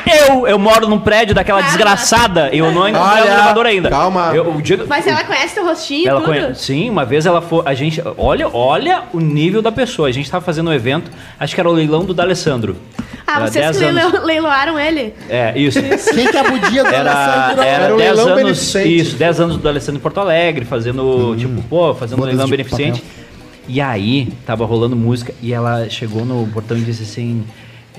Eu, eu moro num prédio daquela desgraçada. Eu não entrei no Olha, elevador ainda. calma. Eu, o dia- Mas ela conhece teu rostinho e ela tudo? conhece. Sim, uma vez ela foi. A gente. Olha, olha o nível da pessoa. A gente tava fazendo um evento, acho que era o leilão do D'Alessandro. Ah, Era vocês 10 que anos. leilo- leiloaram ele? É, isso. Quem que é a budia do Era, Alessandro? era Era um 10 leilão anos. beneficente. Isso, 10 anos do Alessandro em Porto Alegre, fazendo, tipo, pô, fazendo um leilão de beneficente. E aí, tava rolando música e ela chegou no portão e disse assim.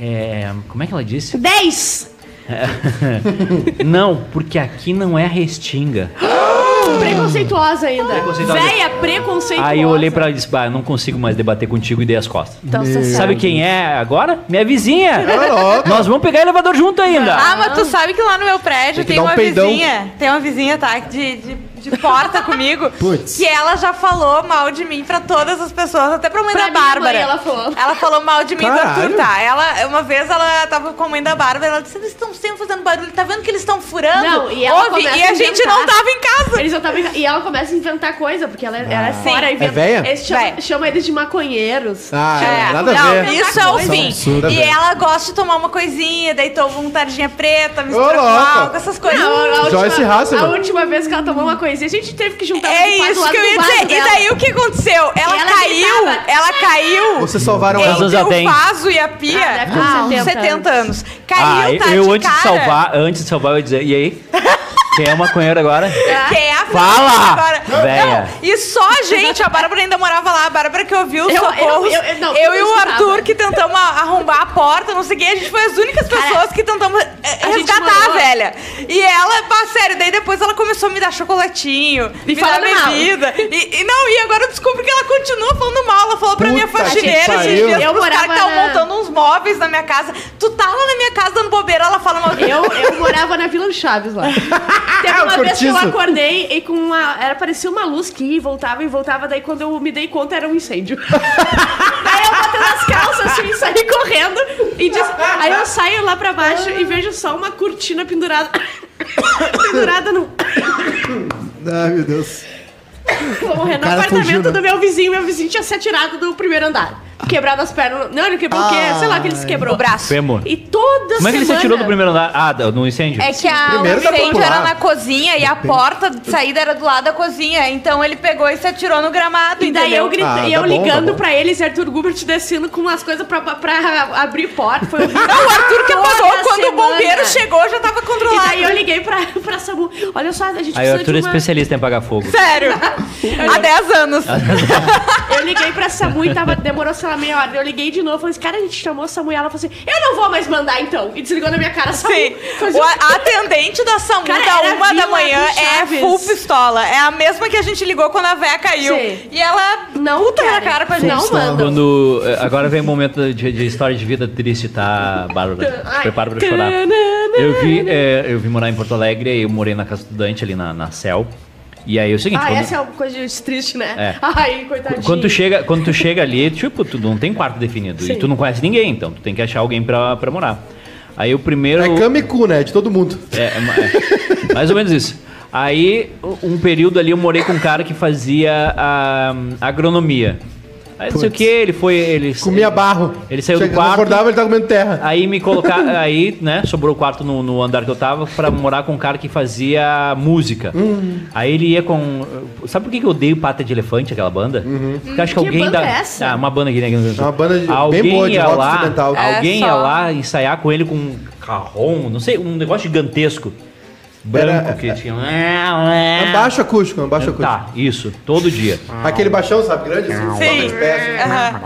é, como é que ela disse? 10! não, porque aqui não é restinga. Preconceituosa ainda. Preconceituosa. Véia preconceituosa. Aí eu olhei pra ela e disse, bah, eu não consigo mais debater contigo e dei as costas. Então, você Sabe quem é agora? Minha vizinha. Tá. Nós vamos pegar elevador junto ainda. Ah, mas tu sabe que lá no meu prédio Tem tem, um uma peidão. vizinha. Tem uma vizinha, tá? De, de, de porta comigo. Putz. Que ela já falou mal de mim pra todas as pessoas, até pra mãe Pra da minha Bárbara. mãe, ela falou. Ela falou mal de mim e do Caralho. Arthur, tá? Ela, uma vez ela tava com a mãe da Bárbara, ela disse: eles estão sempre fazendo barulho, tá vendo que eles estão furando? Não, e ela Ouve, e a a gente não tava em casa. Eles não tavam em E ela começa a inventar coisa, porque ela, ela é Sim. fora. inventa-? Eles chamam, Véia. chamam eles de maconheiros. Ah, É, nada a não, ver. Isso é o Coisa fim. absurda, E ela gosta de tomar uma coisinha, daí toma um tardinha preta, mistura com álcool, essas coisas. Não, a, a Joyce última, a última vez que ela tomou uma coisinha, a gente teve que juntar É ela do isso que eu ia dizer. E daí o que aconteceu? Ela, ela caiu, gritava. ela caiu. Vocês salvaram ela. anos Entre tem? o vaso e a pia. Ah, deve ter uns 70 70 anos. Ah, Caiu, tá eu de antes de salvar, antes de salvar, eu ia dizer, e aí? Quem é maconheiro agora? Que é a Fala, agora. véia. Não, e só a gente, a Bárbara ainda morava lá, a Bárbara que ouviu os Eu- eu- socorros. eu- eu- não, eu e o. Arthur que tentamos arrombar a porta, não sei o que, a gente foi as únicas Cara, pessoas que tentamos eh, a gente resgatar a velha. E ela, pá, sério, daí depois ela começou a me dar chocolatinho, me, dar falando mal. bebida. E, e não, e agora eu descobri que ela continua falando mal. Ela falou pra minha Puta que faxineira esses dias Eu pros caras que estavam na- montando uns móveis na minha casa. Tu tá lá na minha casa dando bobeira, ela fala mal Eu, eu morava na Vila do Chaves lá. Teve Ah, uma vez que eu acordei e com uma. Era, parecia uma luz que ia e voltava e voltava, daí quando eu me dei conta era um incêndio. aí eu botei nas calças assim, saí correndo e disse. Aí eu saio lá pra baixo e vejo só uma cortina pendurada. pendurada no. Ai, meu Deus. Vou morrer no apartamento fugiu, né? do meu vizinho. Meu vizinho tinha se atirado do primeiro andar. Quebrado as pernas. Não, ele quebrou o quê? Sei lá que ele se quebrou. o braço. Fêmur. E toda Como é que ele se semana- atirou do primeiro andar? Ah, da- no incêndio? É que a, o Primeiro dá pra incêndio pular. era na cozinha e a porta de saída era do lado da cozinha. Então ele pegou e se atirou no gramado, E daí entendeu? eu, gritei, Ah, e tá eu bom, ligando tá bom. pra eles e Arthur Gubert descendo com umas coisas pra, pra abrir porta. Foi horrível. Não, o Arthur que Toda apagou quando o semana. bombeiro chegou já tava E controlado. daí eu liguei pra, pra Samu. Olha só, a gente Aí o precisa Arthur de é uma... especialista em apagar fogo. Sério. Há 10 anos. Eu liguei pra Samu e tava, demorou, sei lá, meia hora. Eu liguei de novo, falei assim, cara, a gente chamou a Samu e ela falou assim, eu não vou mais mandar então. E desligou na minha cara, Samu. Sim. Fazia- O a a atendente da SAMU Cara, da uma da manhã é full pistola. É a mesma que a gente ligou quando a véia caiu. Sim. E ela Não puta na cara com a gente. Não mandam. Quando. eh, Agora vem um momento de, de história de vida triste, tá, Bárbara? Prepara pra chorar. Eu vi, eh, eu vi morar em Porto Alegre, eu morei na casa estudante ali na, na CEL. E aí é o seguinte, Ah, quando, essa é uma coisa de triste, né? É. Ai, coitadinho. quando tu chega, quando tu chega ali, tipo, tu não tem quarto definido. Sim. E tu não conhece ninguém, então tu tem que achar alguém pra, pra morar. Aí o primeiro. É cama e cu, né? De todo mundo. É, é é, mais ou menos isso. Aí, um período ali, eu morei com um cara que fazia a, agronomia. Aí não sei o que, ele foi. Ele, Comia barro. Ele saiu do Chega- quarto. acordava, ele tava comendo terra. Aí me colocar. aí, né, sobrou o quarto no, no andar que eu tava pra morar com um cara que fazia música. Hum. Aí ele ia com. Sabe por que eu odeio Pata de Elefante, aquela banda? Porque acho que, Que alguém banda da. é essa? Ah, uma banda aqui, né? É uma banda de- bem alguém boa, de ia lá. É, Alguém ia só. lá ensaiar com ele com um carrom, não sei, um negócio gigantesco. Branco Era- que tinha. É um baixo acústico, é um baixo acústico. Tá, isso, todo dia. Aquele baixão, sabe, grande? Assim, Sim.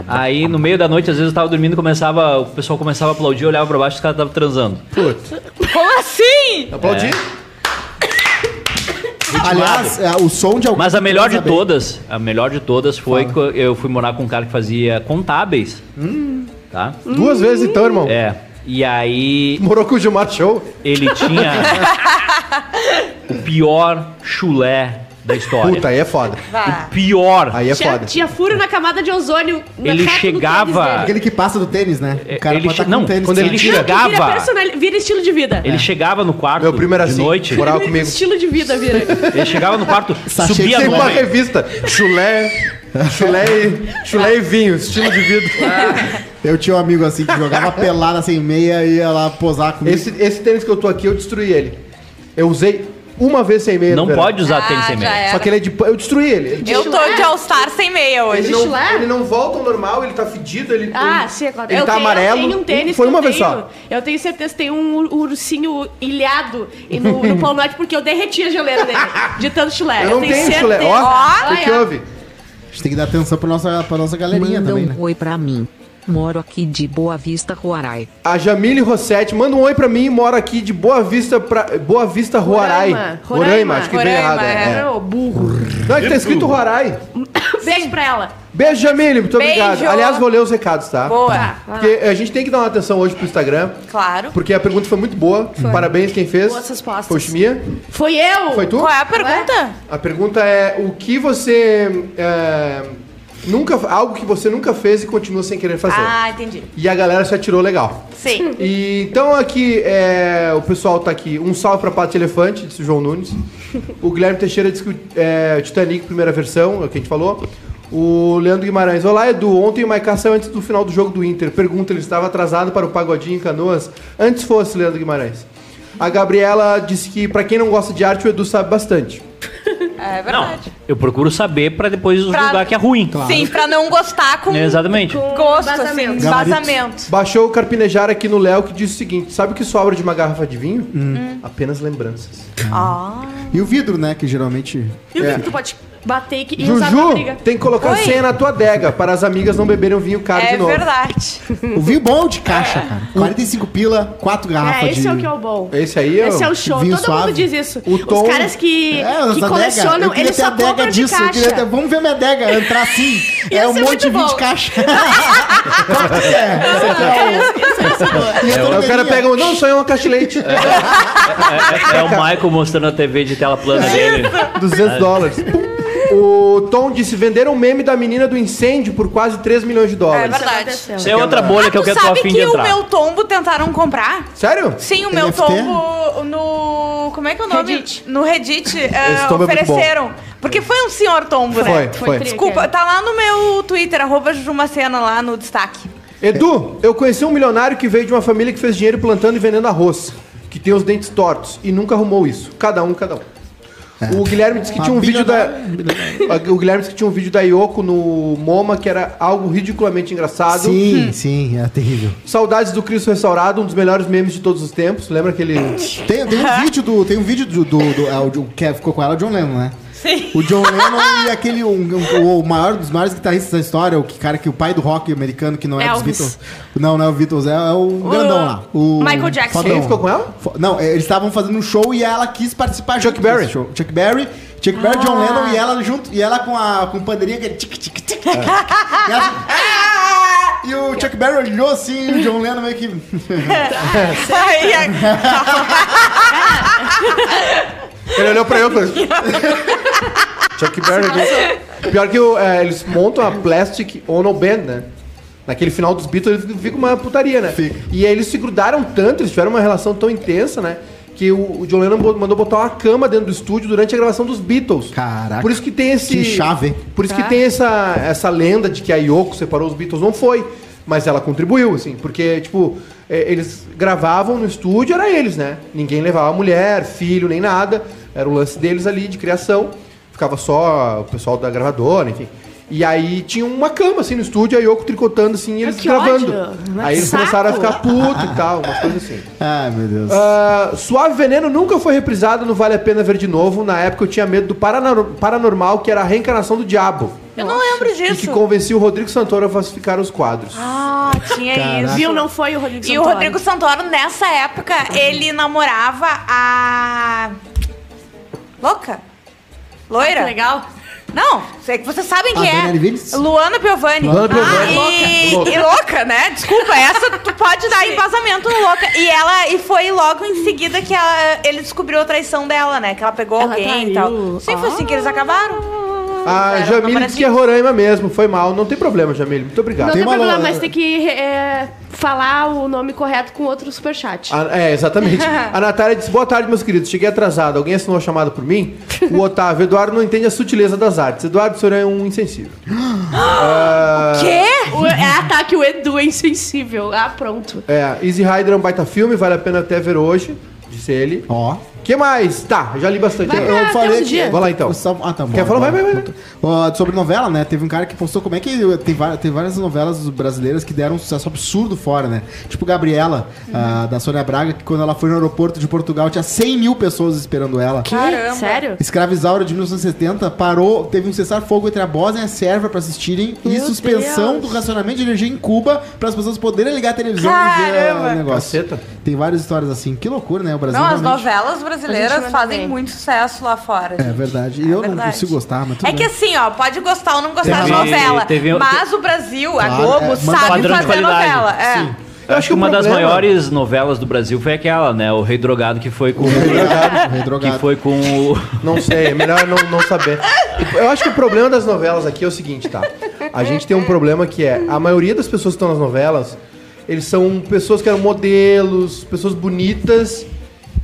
Aí no meio da noite, às vezes eu tava dormindo, começava, o pessoal começava a aplaudir, eu olhava pra baixo e os caras estavam transando. Putz. Como assim? Aplaudir? Aliás, é, o som de. Mas a melhor de todas, a melhor de todas foi que eu fui morar com um cara que fazia contábeis. Tá? Duas vezes então, irmão. É. E aí Morou com o Gilmar Show. ele tinha o pior chulé da história. Puta, aí é foda. Vá. Pior. Aí é tinha, foda. tinha furo na camada de ozônio. no Ele do chegava- tênis dele. Aquele que passa do tênis, né? O cara ele pode che- estar com não, tênis. quando ele tira- Não, que vira, chegava- personali- vira estilo de vida. Ele chegava no quarto Meu primo era de assim, noite. morava comigo. Estilo de vida vira. Ele chegava no quarto, Sachê subia que Tem no uma revista, chulé, chulé e, chulé e vinho, estilo de vida. Eu tinha um amigo assim que jogava pelada sem meia e ia lá posar comigo. Esse, esse tênis que eu tô aqui, eu destruí ele. Eu usei uma vez sem meia. Não verão. pode usar Ah, tênis sem já meia. Só que ele é de... Eu destruí ele. Ele, Eu tô de All-Star sem meia hoje. ele, não, chulé? ele não volta ao normal, ele tá fedido, ele... Ah, ele, sim, é claro. Ele eu tá tenho, amarelo. Eu tenho um tênis Foi uma eu vez tenho, só. Eu tenho certeza que tem um ur- ursinho ilhado no, no Polo Norte porque eu derreti a geleira dele. De tanto chulé. Eu não tenho tenho certeza. chulé. Ó, Ah, o que é. houve? A gente tem que dar atenção pra nossa, pra nossa galerinha Manda também, um né? oi pra mim. Moro aqui de Boa Vista, Roarai. A Jamile Rossetti manda um oi pra mim, mora aqui de Boa Vista, pra, Boa Vista, Roarai. Roraima. Roraima, acho que veio errado. é. É. Burro. Não, é que tá escrito Roarai. Beijo pra ela. Beijo, Jamile, muito Beijo. obrigado. Aliás, vou ler os recados, tá? Boa. Porque a gente tem que dar uma atenção hoje pro Instagram, Claro. porque a pergunta foi muito boa. Parabéns quem fez. Boas respostas. Foi o Chimia? Foi eu! Foi tu? Qual é a pergunta? A pergunta é o que você é, nunca algo que você nunca fez e continua sem querer fazer. Ah, entendi. E a galera se atirou legal. Sim. E, então aqui, é, o pessoal tá aqui. Um salve pra Pato Elefante, disse o João Nunes. O Guilherme Teixeira disse que o é, Titanic, primeira versão, é o que a gente falou. O Leandro Guimarães. Olá, Edu. Ontem o Maiká saiu antes do final do jogo do Inter. Pergunta, ele estava atrasado para o Pagodinho em Canoas? Antes fosse, Leandro Guimarães. A Gabriela disse que pra quem não gosta de arte, o Edu sabe bastante. É Não, verdade. eu procuro saber pra depois Pra- julgar que é ruim. Sim, pra não gostar com Exatamente. gosto, Vazamento. assim, vazamento. Baixou o Carpinejar aqui no Léo que diz o seguinte: sabe o que sobra de uma garrafa de vinho? Apenas lembranças. Ah. E o vidro, né? Que geralmente. E o É. que tu pode bater e e usar Juju, briga? tem que colocar Oi. senha na tua adega para as amigas não beberem o vinho caro É de novo. verdade. O vinho bom de caixa, cara. 45 pila, 4 garrafas É, esse de. é o que é o bom. Esse aí é Esse é o show. vinho Todo suave. mundo diz isso. O tom- Os caras que, É, que essa adega. Eu colecionam, queria eles ter só adega compram de disso. Eu caixa. ter... Vamos ver minha adega entrar assim. é um ser monte muito de vinho bom. de caixa. É? É o- E a Aí o cara pega um. Não, isso aí é uma caixa de leite. É, é o Michael mostrando a TV de tela plana dele. 200 dólares. O Tom disse: venderam o meme da menina do incêndio por quase 3 milhões de É dólares. verdade. Isso é outra bolha que eu quero tô sabe afim que o entrar. meu tombo tentaram comprar? Sério? Sim, o meu NFT? tombo no. Como é que é o nome? Reddit. No Reddit eh, Esse tombo é muito ofereceram. Porque foi um senhor tombo, Foi, né? foi. Desculpa, tá lá no meu Twitter, arroba Jujumacena, lá no destaque. Edu, eu conheci um milionário que veio de uma família que fez dinheiro plantando e vendendo arroz, que tem os dentes tortos e nunca arrumou isso. Cada um, cada um. O Guilherme disse que tinha um vídeo da. O Guilherme disse que tinha um vídeo da Yoko no MoMA que era algo ridiculamente engraçado. Sim, sim, é terrível. Saudades do Cristo Restaurado, um dos melhores memes de todos os tempos. Lembra aquele. Tem, tem um vídeo do. Tem um vídeo do. do, do- é, o, o que ficou com ela, o John Lennon, né? Sim. O John Lennon e aquele. Um, um- o maior dos maiores guitarristas da história, o que, cara que o pai do rock americano, que não é dos Elvis. Beatles. Não, não é o Beatles, é, é o grandão lá. O Michael Jackson. Quem ficou com ela? Não, é, eles estavam fazendo um show e ela quis participar Chuck Berry. show. Chuck Berry. Chuck Berry, John Lennon e ela junto. E ela com a com o pandeirinho, aquele tic, tic, tic, tic. E, ela assim, "Ah!" e o Chuck Berry olhou assim, e o John Lennon meio que. Ele olhou pra eu e falou. Chuck Berry. Pior que o, é, eles montam a Plastic Ono Band, né? Naquele final dos Beatles fica uma putaria, né? Fica. E aí eles se grudaram tanto, eles tiveram uma relação tão intensa, né? Que o, o John Lennon mandou botar uma cama dentro do estúdio durante a gravação dos Beatles. Caraca. Por isso que tem esse. Que chave, hein? Por isso que tem essa, essa lenda de que a Yoko separou os Beatles. Não foi. Mas ela contribuiu, assim. Porque, tipo, é, eles gravavam no estúdio, era eles, né? Ninguém levava mulher, filho, nem nada. Era o lance deles ali de criação. Ficava só o pessoal da gravadora, enfim. E aí tinha uma cama, assim, no estúdio, a Yoko tricotando, assim, e eles que gravando. ódio. Mas Aí eles começaram a saco. ficar putos e tal, umas coisas assim. Ai, meu Deus. Ah, Suave Veneno nunca foi reprisado no Vale a Pena Ver de Novo. Na época eu tinha medo do paranor- Paranormal, que era a reencarnação do diabo. eu não lembro E que disso. convencia o Rodrigo Santoro a falsificar os quadros. Ah, tinha Caraca. isso. Viu? Não foi o Rodrigo E o Santoro. Rodrigo Santoro, nessa época, ele namorava a. Louca? Que Loira? legal. Não, sei que vocês sabem quem é. Luana Piovani. Luana Piovani. Ah, e, Louca. e louca, né? Desculpa, essa tu pode dar embasamento no louca. E ela e foi logo em seguida que ela- ele descobriu a traição dela, né? Que ela pegou Ela alguém e tal. Sim, foi assim que eles acabaram. A Era Jamile disse que é Roraima mesmo. Foi mal. Não tem problema, Jamile. Muito obrigado. Não Tem tem, problema, lo- mas tem que é, falar o nome correto com outro superchat. A- é, exatamente. A Natália disse: Boa tarde, meus queridos. Cheguei atrasado. Alguém assinou a chamada por mim? O Otávio. Eduardo não entende a sutileza das artes. Eduardo, o senhor é um insensível. Ah, Quê? O, é ataque, o Edu é insensível. Ah, pronto. É, Easy Rider é um baita filme, vale a pena até ver hoje, disse ele. Ó. que mais? Tá, já li bastante. Vai Eu- pra- eu falei dia. Vai lá então. Só- ah, tá bom. Quer falar? Vai, vai, vai. Ó, sobre novela, né? Teve um cara que postou como é que tem, va- tem várias novelas brasileiras que deram um sucesso absurdo fora, né? Tipo Gabriela, ah, da Sônia Braga, que quando ela foi no aeroporto de Portugal tinha 100 mil pessoas esperando ela. Caramba. Sério? Escravizaura de 1970 parou, teve um cessar-fogo entre a Bósnia e a Sérvia pra assistirem e Meu suspensão Deus. do racionamento de energia em Cuba para as pessoas poderem ligar a televisão e ver Caramba. o negócio. Caceta. Tem várias histórias assim. Que loucura, né? O Brasil Não, as realmente- novelas gente brasileiras não fazem tem. muito sucesso lá fora. É gente. verdade. E eu não verdade. consigo gostar, mas tudo É que bem. assim, ó, pode gostar ou não gostar Teve- da novela. teve- mas o Brasil, a Claro, Globo, é, sabe fazer novela. É. Sim. Eu acho que o uma das problema- maiores novelas do Brasil foi aquela, né? O Rei Drogado, que foi com o. Drogado, Rei Drogado. que foi com o. Não sei, é melhor não, não saber. Eu acho que o problema das novelas aqui é o seguinte, tá? A gente tem um problema que é, a maioria das pessoas que estão nas novelas, eles são pessoas que eram modelos, pessoas bonitas,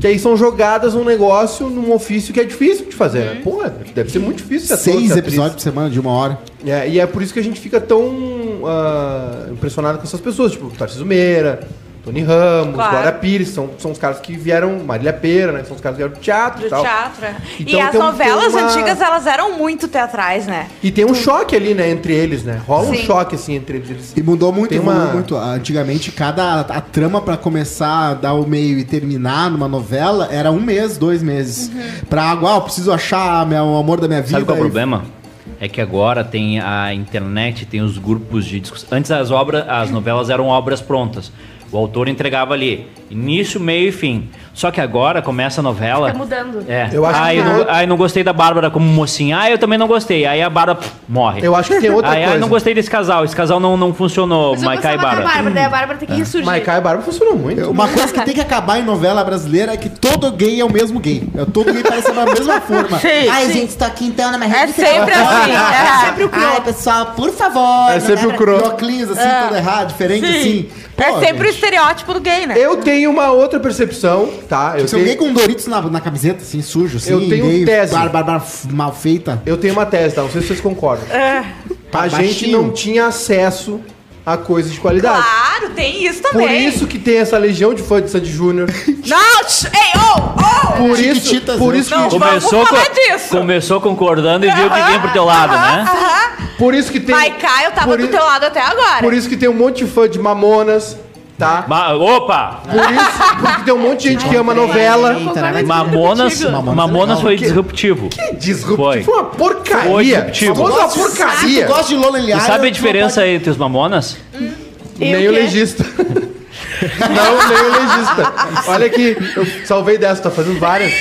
que aí são jogadas num negócio, num ofício que é difícil de fazer, né? Porra, deve ser muito difícil ser ator, Seis ser atriz. episódios por semana de uma hora. É, e é por isso que a gente fica tão ah, impressionado com essas pessoas, tipo Tarcísio Meira, Tony Ramos, Claro. Glória Pires, são, são os caras que vieram, Marília Pera, né? São os caras que vieram do teatro e Do tal. teatro. é. Então e as um- novelas uma- antigas, elas eram muito teatrais, né? E tem um choque ali, né, entre eles, né? Rola um Sim. choque, assim, entre eles. E mudou muito, Tem uma- muito. Antigamente, cada a trama pra começar, dar o meio e terminar numa novela era um mês, dois meses. Pra água, ah, eu preciso achar minha- o amor da minha vida. Sabe qual é o e- problema? É que agora tem a internet, tem os grupos de discussão. Antes as obras, as novelas eram obras prontas. O autor entregava ali início, meio e fim. Só que agora começa a novela. Fica mudando. É. Eu acho ah, que não- eu não gostei da Bárbara como mocinha. Ah, eu também não gostei. Aí a Bárbara pff, morre. Eu acho que tem outra Aí, coisa. eu não gostei desse casal. Esse casal não, não funcionou. Mas eu Maiká e Bárbara. Bárbara, daí a Bárbara tem que ressurgir. Maiká e Bárbara funcionou muito. Uma coisa que tem que acabar em novela brasileira é que todo gay é o mesmo gay. É, todo gay parece da mesma forma. Sim, Ai, sim. gente, estou aqui então na minha É sempre assim. É é. sempre o Ai, pessoal, por favor. É sempre o cro. Óculos assim, todo errado, diferente assim. É Pô, sempre o gente, estereótipo do gay, né? Eu tenho uma outra percepção, tá? Eu é um gay tenho, com Doritos na, na camiseta, assim, sujo, assim. Eu tenho gay, tese. Barba, barba mal feita. eu tenho uma tese, tá? Não sei se vocês concordam. É. A gente Baixinho. não tinha acesso a coisas de qualidade. Claro, tem isso também. Por isso que tem essa legião de fã de Sandy Júnior. Não, ei, ô, ô! Por isso, por né? isso Não, que, Começou, Vamos falar co- disso. começou concordando e viu que vinha pro teu lado, né? Aham. por isso que tem Maiká, eu tava do teu lado até agora. Por isso que tem um monte de fã de Mamonas, tá? Ma- opa! Por isso, porque tem um monte de gente que ama novela. Concordo com Mamonas, contigo. Mamonas Mamonas é foi disruptivo. Disruptivo. Foi. Foi uma porcaria. Foi disruptivo. Foi uma porcaria. tu gosta de Lola Tu sabe a diferença entre os Mamonas? Nem E o o quê? legista. Não, nem o legista. Olha aqui, eu salvei dessa, tá fazendo várias.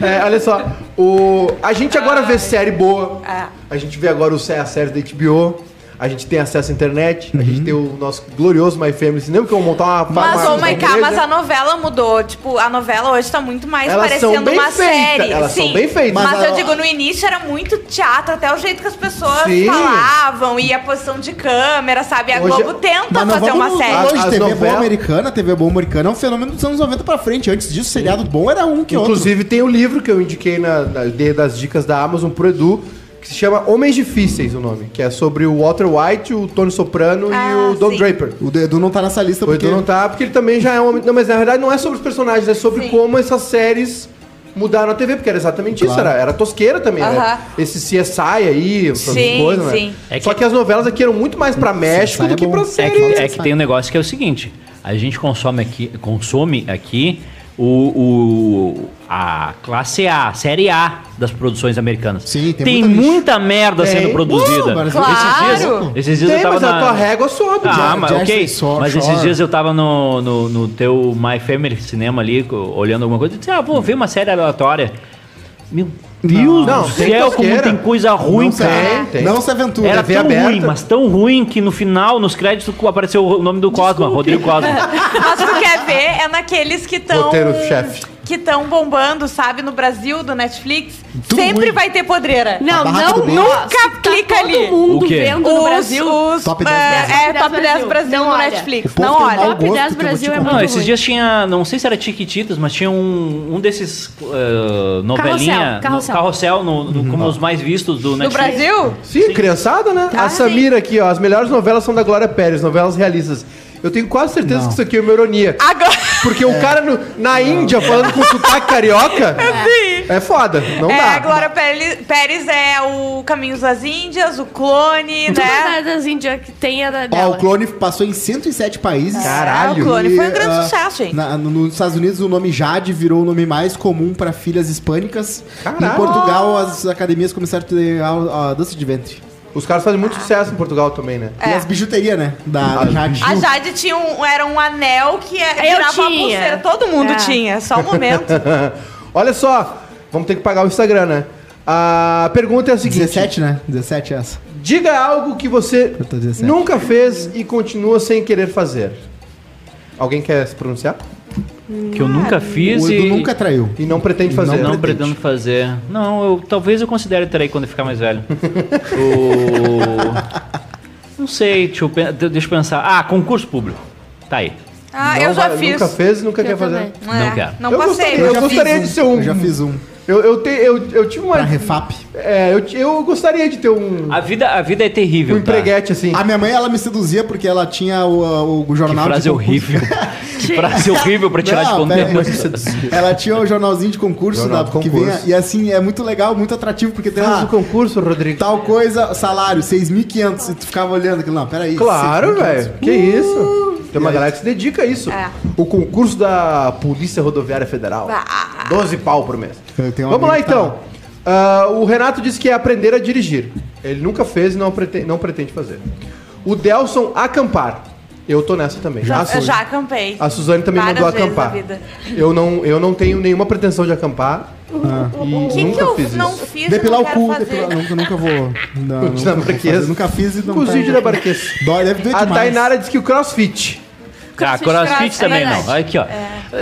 É, olha só, o, a gente agora vê série boa. É. A gente vê agora o, sé- a série da HBO. A gente tem acesso à internet. A gente tem o nosso glorioso My Family Cinema, que eu vou montar uma Mas, uma- ô, uma Maiká, igreja. mas a novela mudou. Tipo, a novela hoje tá muito mais Elas são parecendo bem uma feitas, série. elas são Sim. bem feitas. Mas, Mas eu a- digo, no início era muito teatro, até o jeito que as pessoas Sim. falavam e a posição de câmera, sabe? A Hoje- Globo tenta Mas não fazer uma vamos série. As TV boa novelas- americana, TV boa americana é um fenômeno dos anos 90 pra frente. Antes disso, seriado bom era um que outro. Inclusive tem o livro que eu indiquei na, na das dicas da Amazon pro Edu, que se chama Homens Difíceis, o nome, que é sobre o Walter White, o Tony Soprano Ah, e o Don sim. Draper. O Edu não tá nessa lista O porque... Edu não tá, porque ele também já é um homem. Não, mas na verdade não é sobre os personagens, é sobre Sim. como essas séries mudaram a TV, porque era exatamente isso, Claro. era, era tosqueira também, né? Aham. Esse CSI aí, essas Sim, coisas, sim. né? É Só que- que as novelas aqui eram muito mais pra México CSI do é que pra É É série. que, é que tem um negócio que é o seguinte: a gente consome aqui, consome aqui o, o- a classe A, série A das produções americanas. Sim, tem tem muita muita, merda Tem. sendo produzida. Uh, mas- Claro. Esses dias, esses dias Tem, eu mas tava a na... tua régua sobe. Ah, já. mas ok. Mas esses dias eu tava no, no, no teu My Family Cinema ali, olhando alguma coisa, e disse, ah, vou ver uma série aleatória. Meu Deus Não, do tem céu, como tem coisa ruim, não cara. tem. não se aventura. Era tão aberta. ruim, mas tão ruim que no final, nos créditos, apareceu o nome do Cosma, Rodrigo Cosma. Mas tu quer ver, é naqueles que estão. Roteiro-chefe. Que estão bombando, sabe, no Brasil, do Netflix. Tudo sempre ruim. vai ter podreira. Não, não, bem. nunca Nunca clica tá todo ali. mundo O quê? vendo no Brasil. Os, Top 10 é, Brasil. é, Top 10 Brasil Não no olha. Netflix. Povo Não tem olha. Top gosto 10 que eu vou Brasil te é. Não, muito esses ruim. dias tinha, não sei se era Tiquititas, mas tinha um, um desses uh, novelinha, Carrossel, carrossel. no, carrossel no, no- Uhum. como os mais vistos do No Netflix. Brasil? Sim, criançada, né? Ah, a Samira aqui, ó. As melhores novelas são da Glória Pérez, novelas realistas. Eu tenho quase certeza Não. que isso aqui é uma ironia. Agora. Porque o cara no- na Índia falando com sotaque carioca é foda. Não é, dá. a Glória Pérez, Pérez é o Caminhos das Índias, o clone, né? da- das Índias que tem a da Ó, dela. o Clone passou em 107 países. Caralho. É, o Clone foi um grande ah, sucesso, gente. na- no- nos Estados Unidos, o nome Jade virou o nome mais comum para filhas hispânicas. Caralho. Em Portugal, as academias começaram a ter a, a dança de ventre. Os caras fazem muito sucesso em Portugal também, né? E as bijuterias, né? Da, da Jade. A Jade tinha um, era um anel que é, Eu virava uma tinha. pulseira. Todo mundo É. tinha, só um momento. Olha só, vamos ter que pagar o Instagram, né? A pergunta é a seguinte: 17, né? 17 é essa. Diga algo que você Eu tô 17. nunca fez e continua sem querer fazer. Alguém quer se pronunciar? Que eu nunca fiz O e Edu nunca traiu. E não pretende fazer. não pretende. pretendo fazer. Não, eu talvez eu considere ter aí quando eu ficar mais velho. O- Não sei, deixa eu, deixa eu pensar. Ah, concurso público. Tá aí. Ah, Não eu já vai- fiz. Nunca fez e nunca Eu quer fazer. também. Não É, quero. Não Eu passei. gostaria- Eu gostaria fiz de um. ser um- Eu já fiz um. Eu, eu, te, eu, eu tive uma. Pra refap. É, eu, eu gostaria de ter um, A vida, a vida é um terrível. tá? empreguete assim. A minha mãe, ela me seduzia porque ela tinha o, o Que jornal frase de concurso. horrível. que frase horrível pra tirar Não, de pera contexto. Ela tinha o jornalzinho de concurso, Jornal da, de que concurso. vinha, e assim, é muito legal, muito atrativo, porque tem Temos lá, o concurso, Rodrigo. tal coisa, salário, 6.500, e tu ficava olhando aquilo, não, peraí. Claro, 6.500. velho. Que isso? Tem uma galera que se dedica a isso. É. O concurso da Polícia Rodoviária Federal. Ah. 12 pau por mês. Um Vamos lá tá então. Ah, o Renato disse que é aprender a dirigir. Ele nunca fez e não pretende, não pretende fazer. O Delson, acampar. Eu tô nessa também. Já, eu já acampei. a Suzane também Várias mandou acampar. Eu não, eu não tenho nenhuma pretensão de acampar. E O que, nunca que eu fiz não isso. fiz Depilar e o não quero cu, fazer? depilar, nunca, nunca vou. Não, nunca, vou Dinamarquês. fazer, nunca fiz e não Cozido tá- dinamarquês. Dói, deve doer A demais. Tainara disse que o crossfit. Ah, Crossfit, crossfit cross- é também não. verdade. Aqui, ó.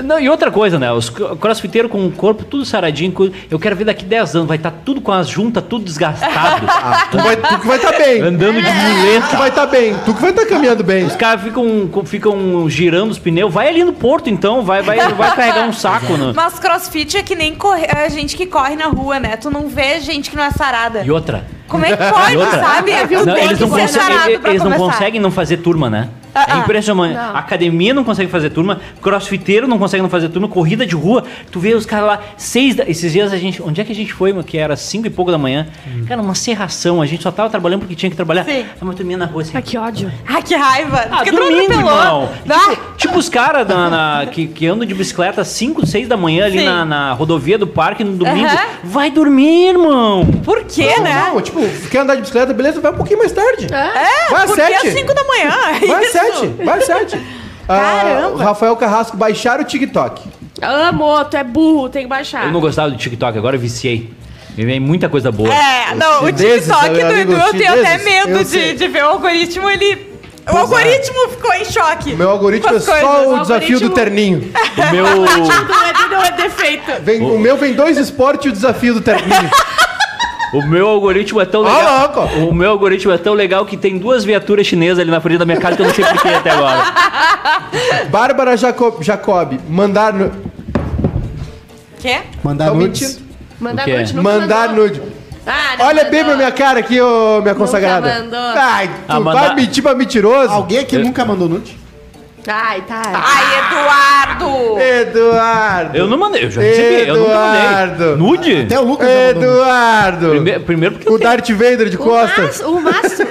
Não, e outra coisa, né? Os cro- crossfiteiros com o corpo tudo saradinho. Eu quero ver daqui 10 anos. Vai estar tudo com as juntas, tudo desgastado. Ah, tu, vai, tu que vai estar bem. andando de Tu muleta. que vai estar bem. Tu que vai estar caminhando bem. Os caras ficam, ficam girando os pneus. Vai ali no porto, então. Vai, vai, vai carregar um saco. No... Mas crossfit é que nem corre, é gente que corre na rua, né? Tu não vê gente que não é sarada. E outra. Como é que pode, sabe? Não, eles não, eles conseguem não fazer turma, né? Ah, é ah. impressionante. Não. Academia não consegue fazer turma, crossfiteiro não consegue não fazer turma, corrida de rua, tu vê os caras lá, seis da... Esses dias a gente. Onde é que a gente foi, mano? Que era cinco e pouco da manhã. Cara, uma serração. A gente só tava trabalhando porque tinha que trabalhar. Sim. Aí uma turminha na rua assim. Ah, que ódio. Ah, que raiva. Ah, não domingo, irmão. Ah, Tipo, tipo os caras na- na- que, que andam de bicicleta às 5, 6 da manhã ali na, na rodovia do parque no domingo. Aham. Vai dormir, irmão. Por quê, né? Não, tipo, quer andar de bicicleta, beleza, vai um pouquinho mais tarde. É, Vai às porque sete. às 5 da manhã. é Vai às isso. Sete, vai sete. Ah, Caramba. o Rafael Carrasco, baixar o TikTok. Amo, tu é burro, tem que baixar. Eu não gostava do TikTok, agora eu viciei. Me vem muita coisa boa. É, não, o chineses, TikTok do Edu, eu tenho até medo de, de ver o algoritmo, ele... O Pois é. algoritmo ficou em choque. Meu algoritmo é só coisas. o desafio do algoritmo- terninho. O meu. O não é defeito. Vem, O meu vem dois esportes e o desafio do terninho. O meu algoritmo é tão legal. louco. O meu algoritmo é tão legal que tem duas viaturas chinesas ali na frente da minha casa que eu não sei porquê até agora. Bárbara Jacob, Jacob mandar nu... Quê? Mandar nudes. mentindo. Mandar O quê? nude, nunca Mandar mandou. nude. Ah, não Olha mandou. bem pra minha cara aqui, ô minha consagrada. mandou. Ai, tu Ah, vai mentir pra mentiroso? Alguém aqui Eu- nunca mandou nude? Ai, tá. Ai, Eduardo! Eduardo. Eu não mandei, eu já recebi, eu nunca mandei. Eduardo. Nude? Até o Lucas já mandou. Eduardo. Primeiro, primeiro porque eu O Darth Vader de O costa. Mastro, o Mastro.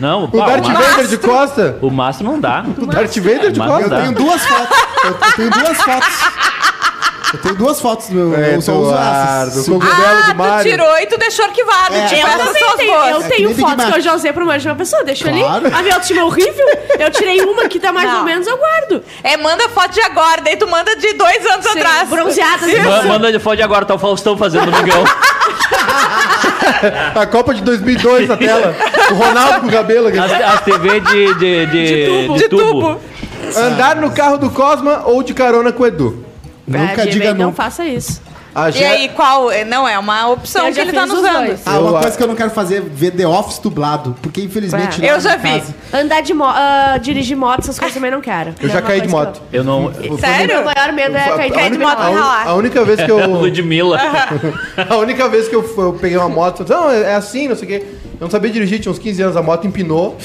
Não, O Darth o, ma- Vader de costa. o mastro não dá. O Darth Vader de Mas Eu costa. dá. tenho duas fotos. Eu, eu tenho duas fotos. Eu tenho duas fotos do meu. É, eu só uso essas. o cogumelo Ah, do tu Mário. tirou e tu deixou arquivado. É, tipo, Eu essas também tenho, eu É que tenho nem Big fotos Mac. que eu já usei pra mais de uma pessoa, deixa Claro. ali. A minha autoestima é horrível, eu tirei uma que tá mais Não. ou menos, eu guardo. É, manda foto de agora, daí tu manda de dois anos Sim, atrás. bronzeadas. Ma- Manda de fode agora, tá o Faustão fazendo Miguel. A Copa de 2002 na tela. O Ronaldo com o cabelo aqui. As, as TV de, de, de, tubo. De tubo. Andar no carro do Cosma ou de carona com o Edu. Nunca É, diga Não nunca. faça isso. A E aí, qual? Não, é uma opção que já ele tá nos os dando. Ah, uma coisa que eu não quero fazer é ver The Office dublado. Porque infelizmente. É. Eu já vi. casa- Andar de moto, dirigir moto, essas coisas também não quero. Eu Não já é uma caí de moto. Eu não. eu- Sério? Meu maior medo é cair de Cair de moto. e ralar. a única vez que eu. Ludmilla. A única vez que eu, eu peguei uma moto, eu falei, não, é assim, não sei o quê. Eu não sabia dirigir, tinha uns 15 anos, a moto empinou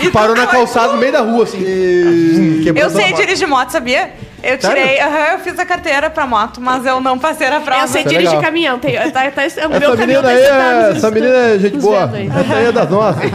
e parou na calçada no meio da rua, assim. Quebrou Eu sei dirigir moto, sabia? Eu tirei, aham, eu fiz a carteira pra moto, mas eu não passei na prova. Eu sei é dirigir legal. caminhão. Tem, tá, tá, o meu Essa caminhão menina tá aí, é, sentado, essa menina é gente nos boa. vendo aí. Essa aí é das nossas.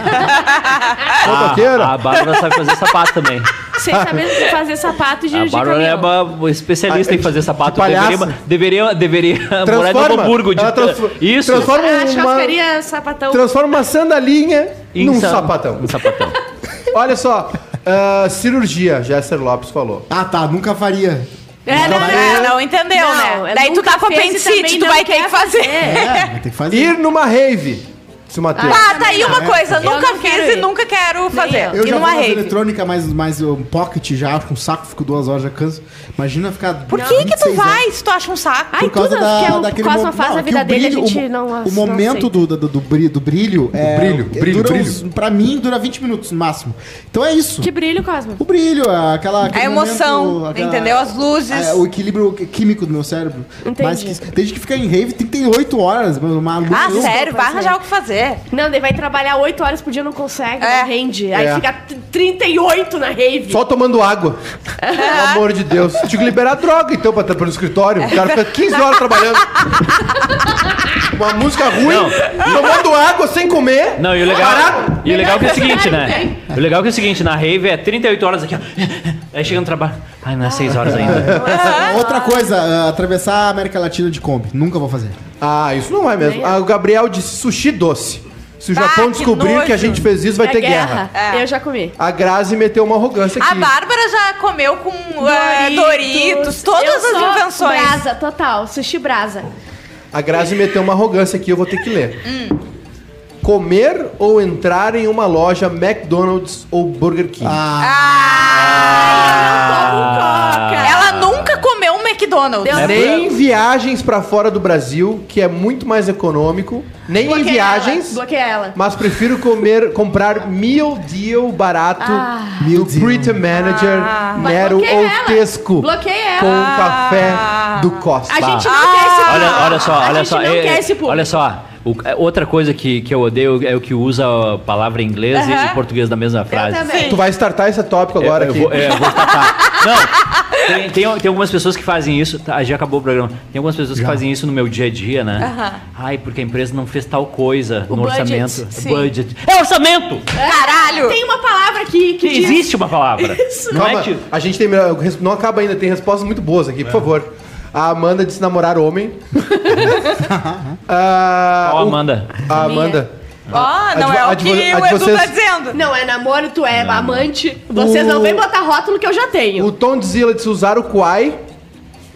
A, Motoqueira. a Bárbara sabe fazer sapato também. Sem saber fazer sapato e A dirigir Bárbara é caminhão. uma especialista Ah, em fazer de sapato. palhaça. Deveria, deveria, deveria morar em. Novo Hamburgo. De, Ela isso. transforma A uma, churrascaria sapatão. transforma uma sandalinha Em num sa- sapatão. Um sapatão. Olha só, ah, cirurgia, Jéssica Lopes falou. Ah, tá. Nunca faria. É, não, É, não entendeu, Não, né? eu Daí tu tá com e apendicite, tu não vai ter quer que fazer. É, vai ter que fazer. Ir numa rave. Se o Matheus. Ah, tá aí uma coisa, nunca fiz e nunca quero fazer. eu. Eu já vou numa nas rave. eletrônica, mas, mas um pocket já, com um saco, fico duas horas, já canso. Imagina ficar. Por que que tu 26 vai se tu acha um saco? Ai, Por causa tudo da, que é o Cosma mo- faz na é que vida o dele, a gente o, não O não momento aceita. do, do, do, brilho, do brilho é. brilho, é, brilho, dura brilho. uns- pra mim, dura 20 minutos no máximo. Então é isso. Que brilho, Cosmo. O brilho, aquela. aquele A emoção, momento, aquela- entendeu? As luzes. é, o equilíbrio químico do meu cérebro. Entendi. Mas que, tem gente que fica em rave 38 horas, mas uma luz. Ah, sério? Vai arranjar o que fazer. Não, daí vai trabalhar 8 horas por dia, não consegue, É. não rende. Aí É. fica t- 38 na rave. Só tomando água. Pelo amor de Deus. Tinha que liberar droga, então, pra estar pro escritório. O cara fica 15 horas trabalhando. Uma música ruim, tomando água sem comer. Não, e o legal, Parado. e o legal que é o seguinte, né? O legal que é o seguinte, na rave é 38 horas aqui, ó. Aí chega no trabalho. Ai, não é 6 horas ainda. Outra coisa, ah, atravessar a América Latina de Kombi. Nunca vou fazer. Ah, isso não vai mesmo. Ah, o Gabriel disse sushi doce. Se o Ah, Japão que descobrir nojo. que a gente fez isso, vai É ter guerra. É. Eu já comi. A Grazi meteu uma arrogância A aqui. Bárbara já comeu com eh, Doritos, todas Eu as sou invenções. Brasa, total. Sushi brasa. A Grazi meteu uma arrogância aqui, eu vou ter que ler. Comer ou entrar em uma loja McDonald's ou Burger King? Ah, Ela nunca comeu um McDonald's. Nem viagens pra fora do Brasil, que é muito mais econômico. Nem em Bloqueia viagens. Ela. Bloqueia ela. Mas prefiro comer, comprar meal deal barato Meal do deal. Pretty Manager, Mas Nero ou ela. Tesco. Bloqueia Com ela. café do Costa. A gente não Ah. quer esse público. Olha, olha só, A olha gente só. não quer esse público. olha só. O- é, outra coisa que, que eu odeio é o que usa a palavra em inglês e em português na mesma frase. Tu vai startar esse tópico agora eu, eu aqui. Vou, é, eu vou startar. Não, tem, tem, tem algumas pessoas que fazem isso. Tá, já acabou o programa. Tem algumas pessoas que fazem isso no meu dia a dia, né? Aham. Ai, porque a empresa não fez tal coisa O no budget, orçamento. sim. Budget. É orçamento! Caralho! Tem uma palavra aqui que diz... Existe uma palavra. Não Calma, é que. a gente tem. Não acaba ainda, tem respostas muito boas aqui, por favor. A Amanda disse namorar homem. Ah, Ó, o- Amanda. A Amanda. Ó, não A é a o que a o Edu vocês- tá dizendo. Não, é namoro, tu é amante. Vocês O- não vêm botar rótulo que eu já tenho. O Tom Zilla disse usar o Quai.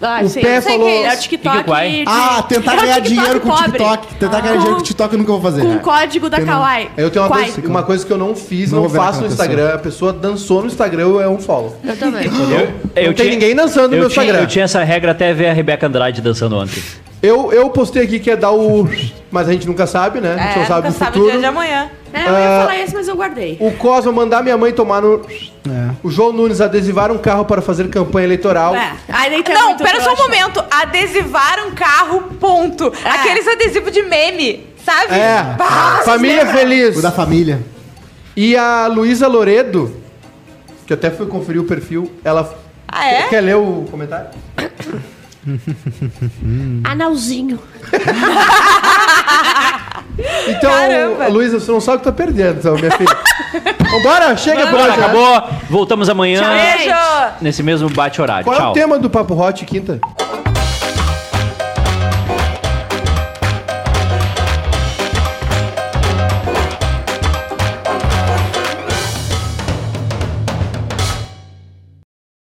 Ah, o sim. pé Sei falou- que É o Que TikTok. de- Ah, tentar É o ganhar TikTok dinheiro com o pobre. TikTok. Tentar ganhar dinheiro com o TikTok eu nunca vou fazer. Com o código da Eu não- Kawaii. Eu tenho uma coisa, uma coisa que eu não fiz, Não não, vou ver faço no aquela Instagram. A pessoa dançou no Instagram, é um follow. Eu também. Não tem ninguém dançando no eu meu tinha, Instagram. Eu tinha essa regra até ver a Rebeca Andrade dançando ontem. Eu, eu postei aqui que é dar o. Mas a gente nunca sabe, né? A gente É, não sabe nunca no sabe o futuro. dia de amanhã. É, eu ia falar esse, mas eu guardei. O Cosmo mandar minha mãe tomar no. É. O João Nunes adesivar um carro para fazer campanha eleitoral. É. Aí daí é Não, muito pera só um trouxa. momento. Adesivar um carro, ponto. É. Aqueles adesivos de meme, sabe? É. Bah, Família feliz. O da família. E a Luísa Loredo, que eu até fui conferir o perfil, ela. Ah, é? Quer ler o comentário? Analzinho. Então, Caramba. Luísa, você não sabe o que tá perdendo, então, minha filha. Vambora, chega por Agora hoje. acabou. Voltamos amanhã. Tchau! Nesse mesmo bate-horário. Qual é Tchau. o tema do Papo Hot quinta?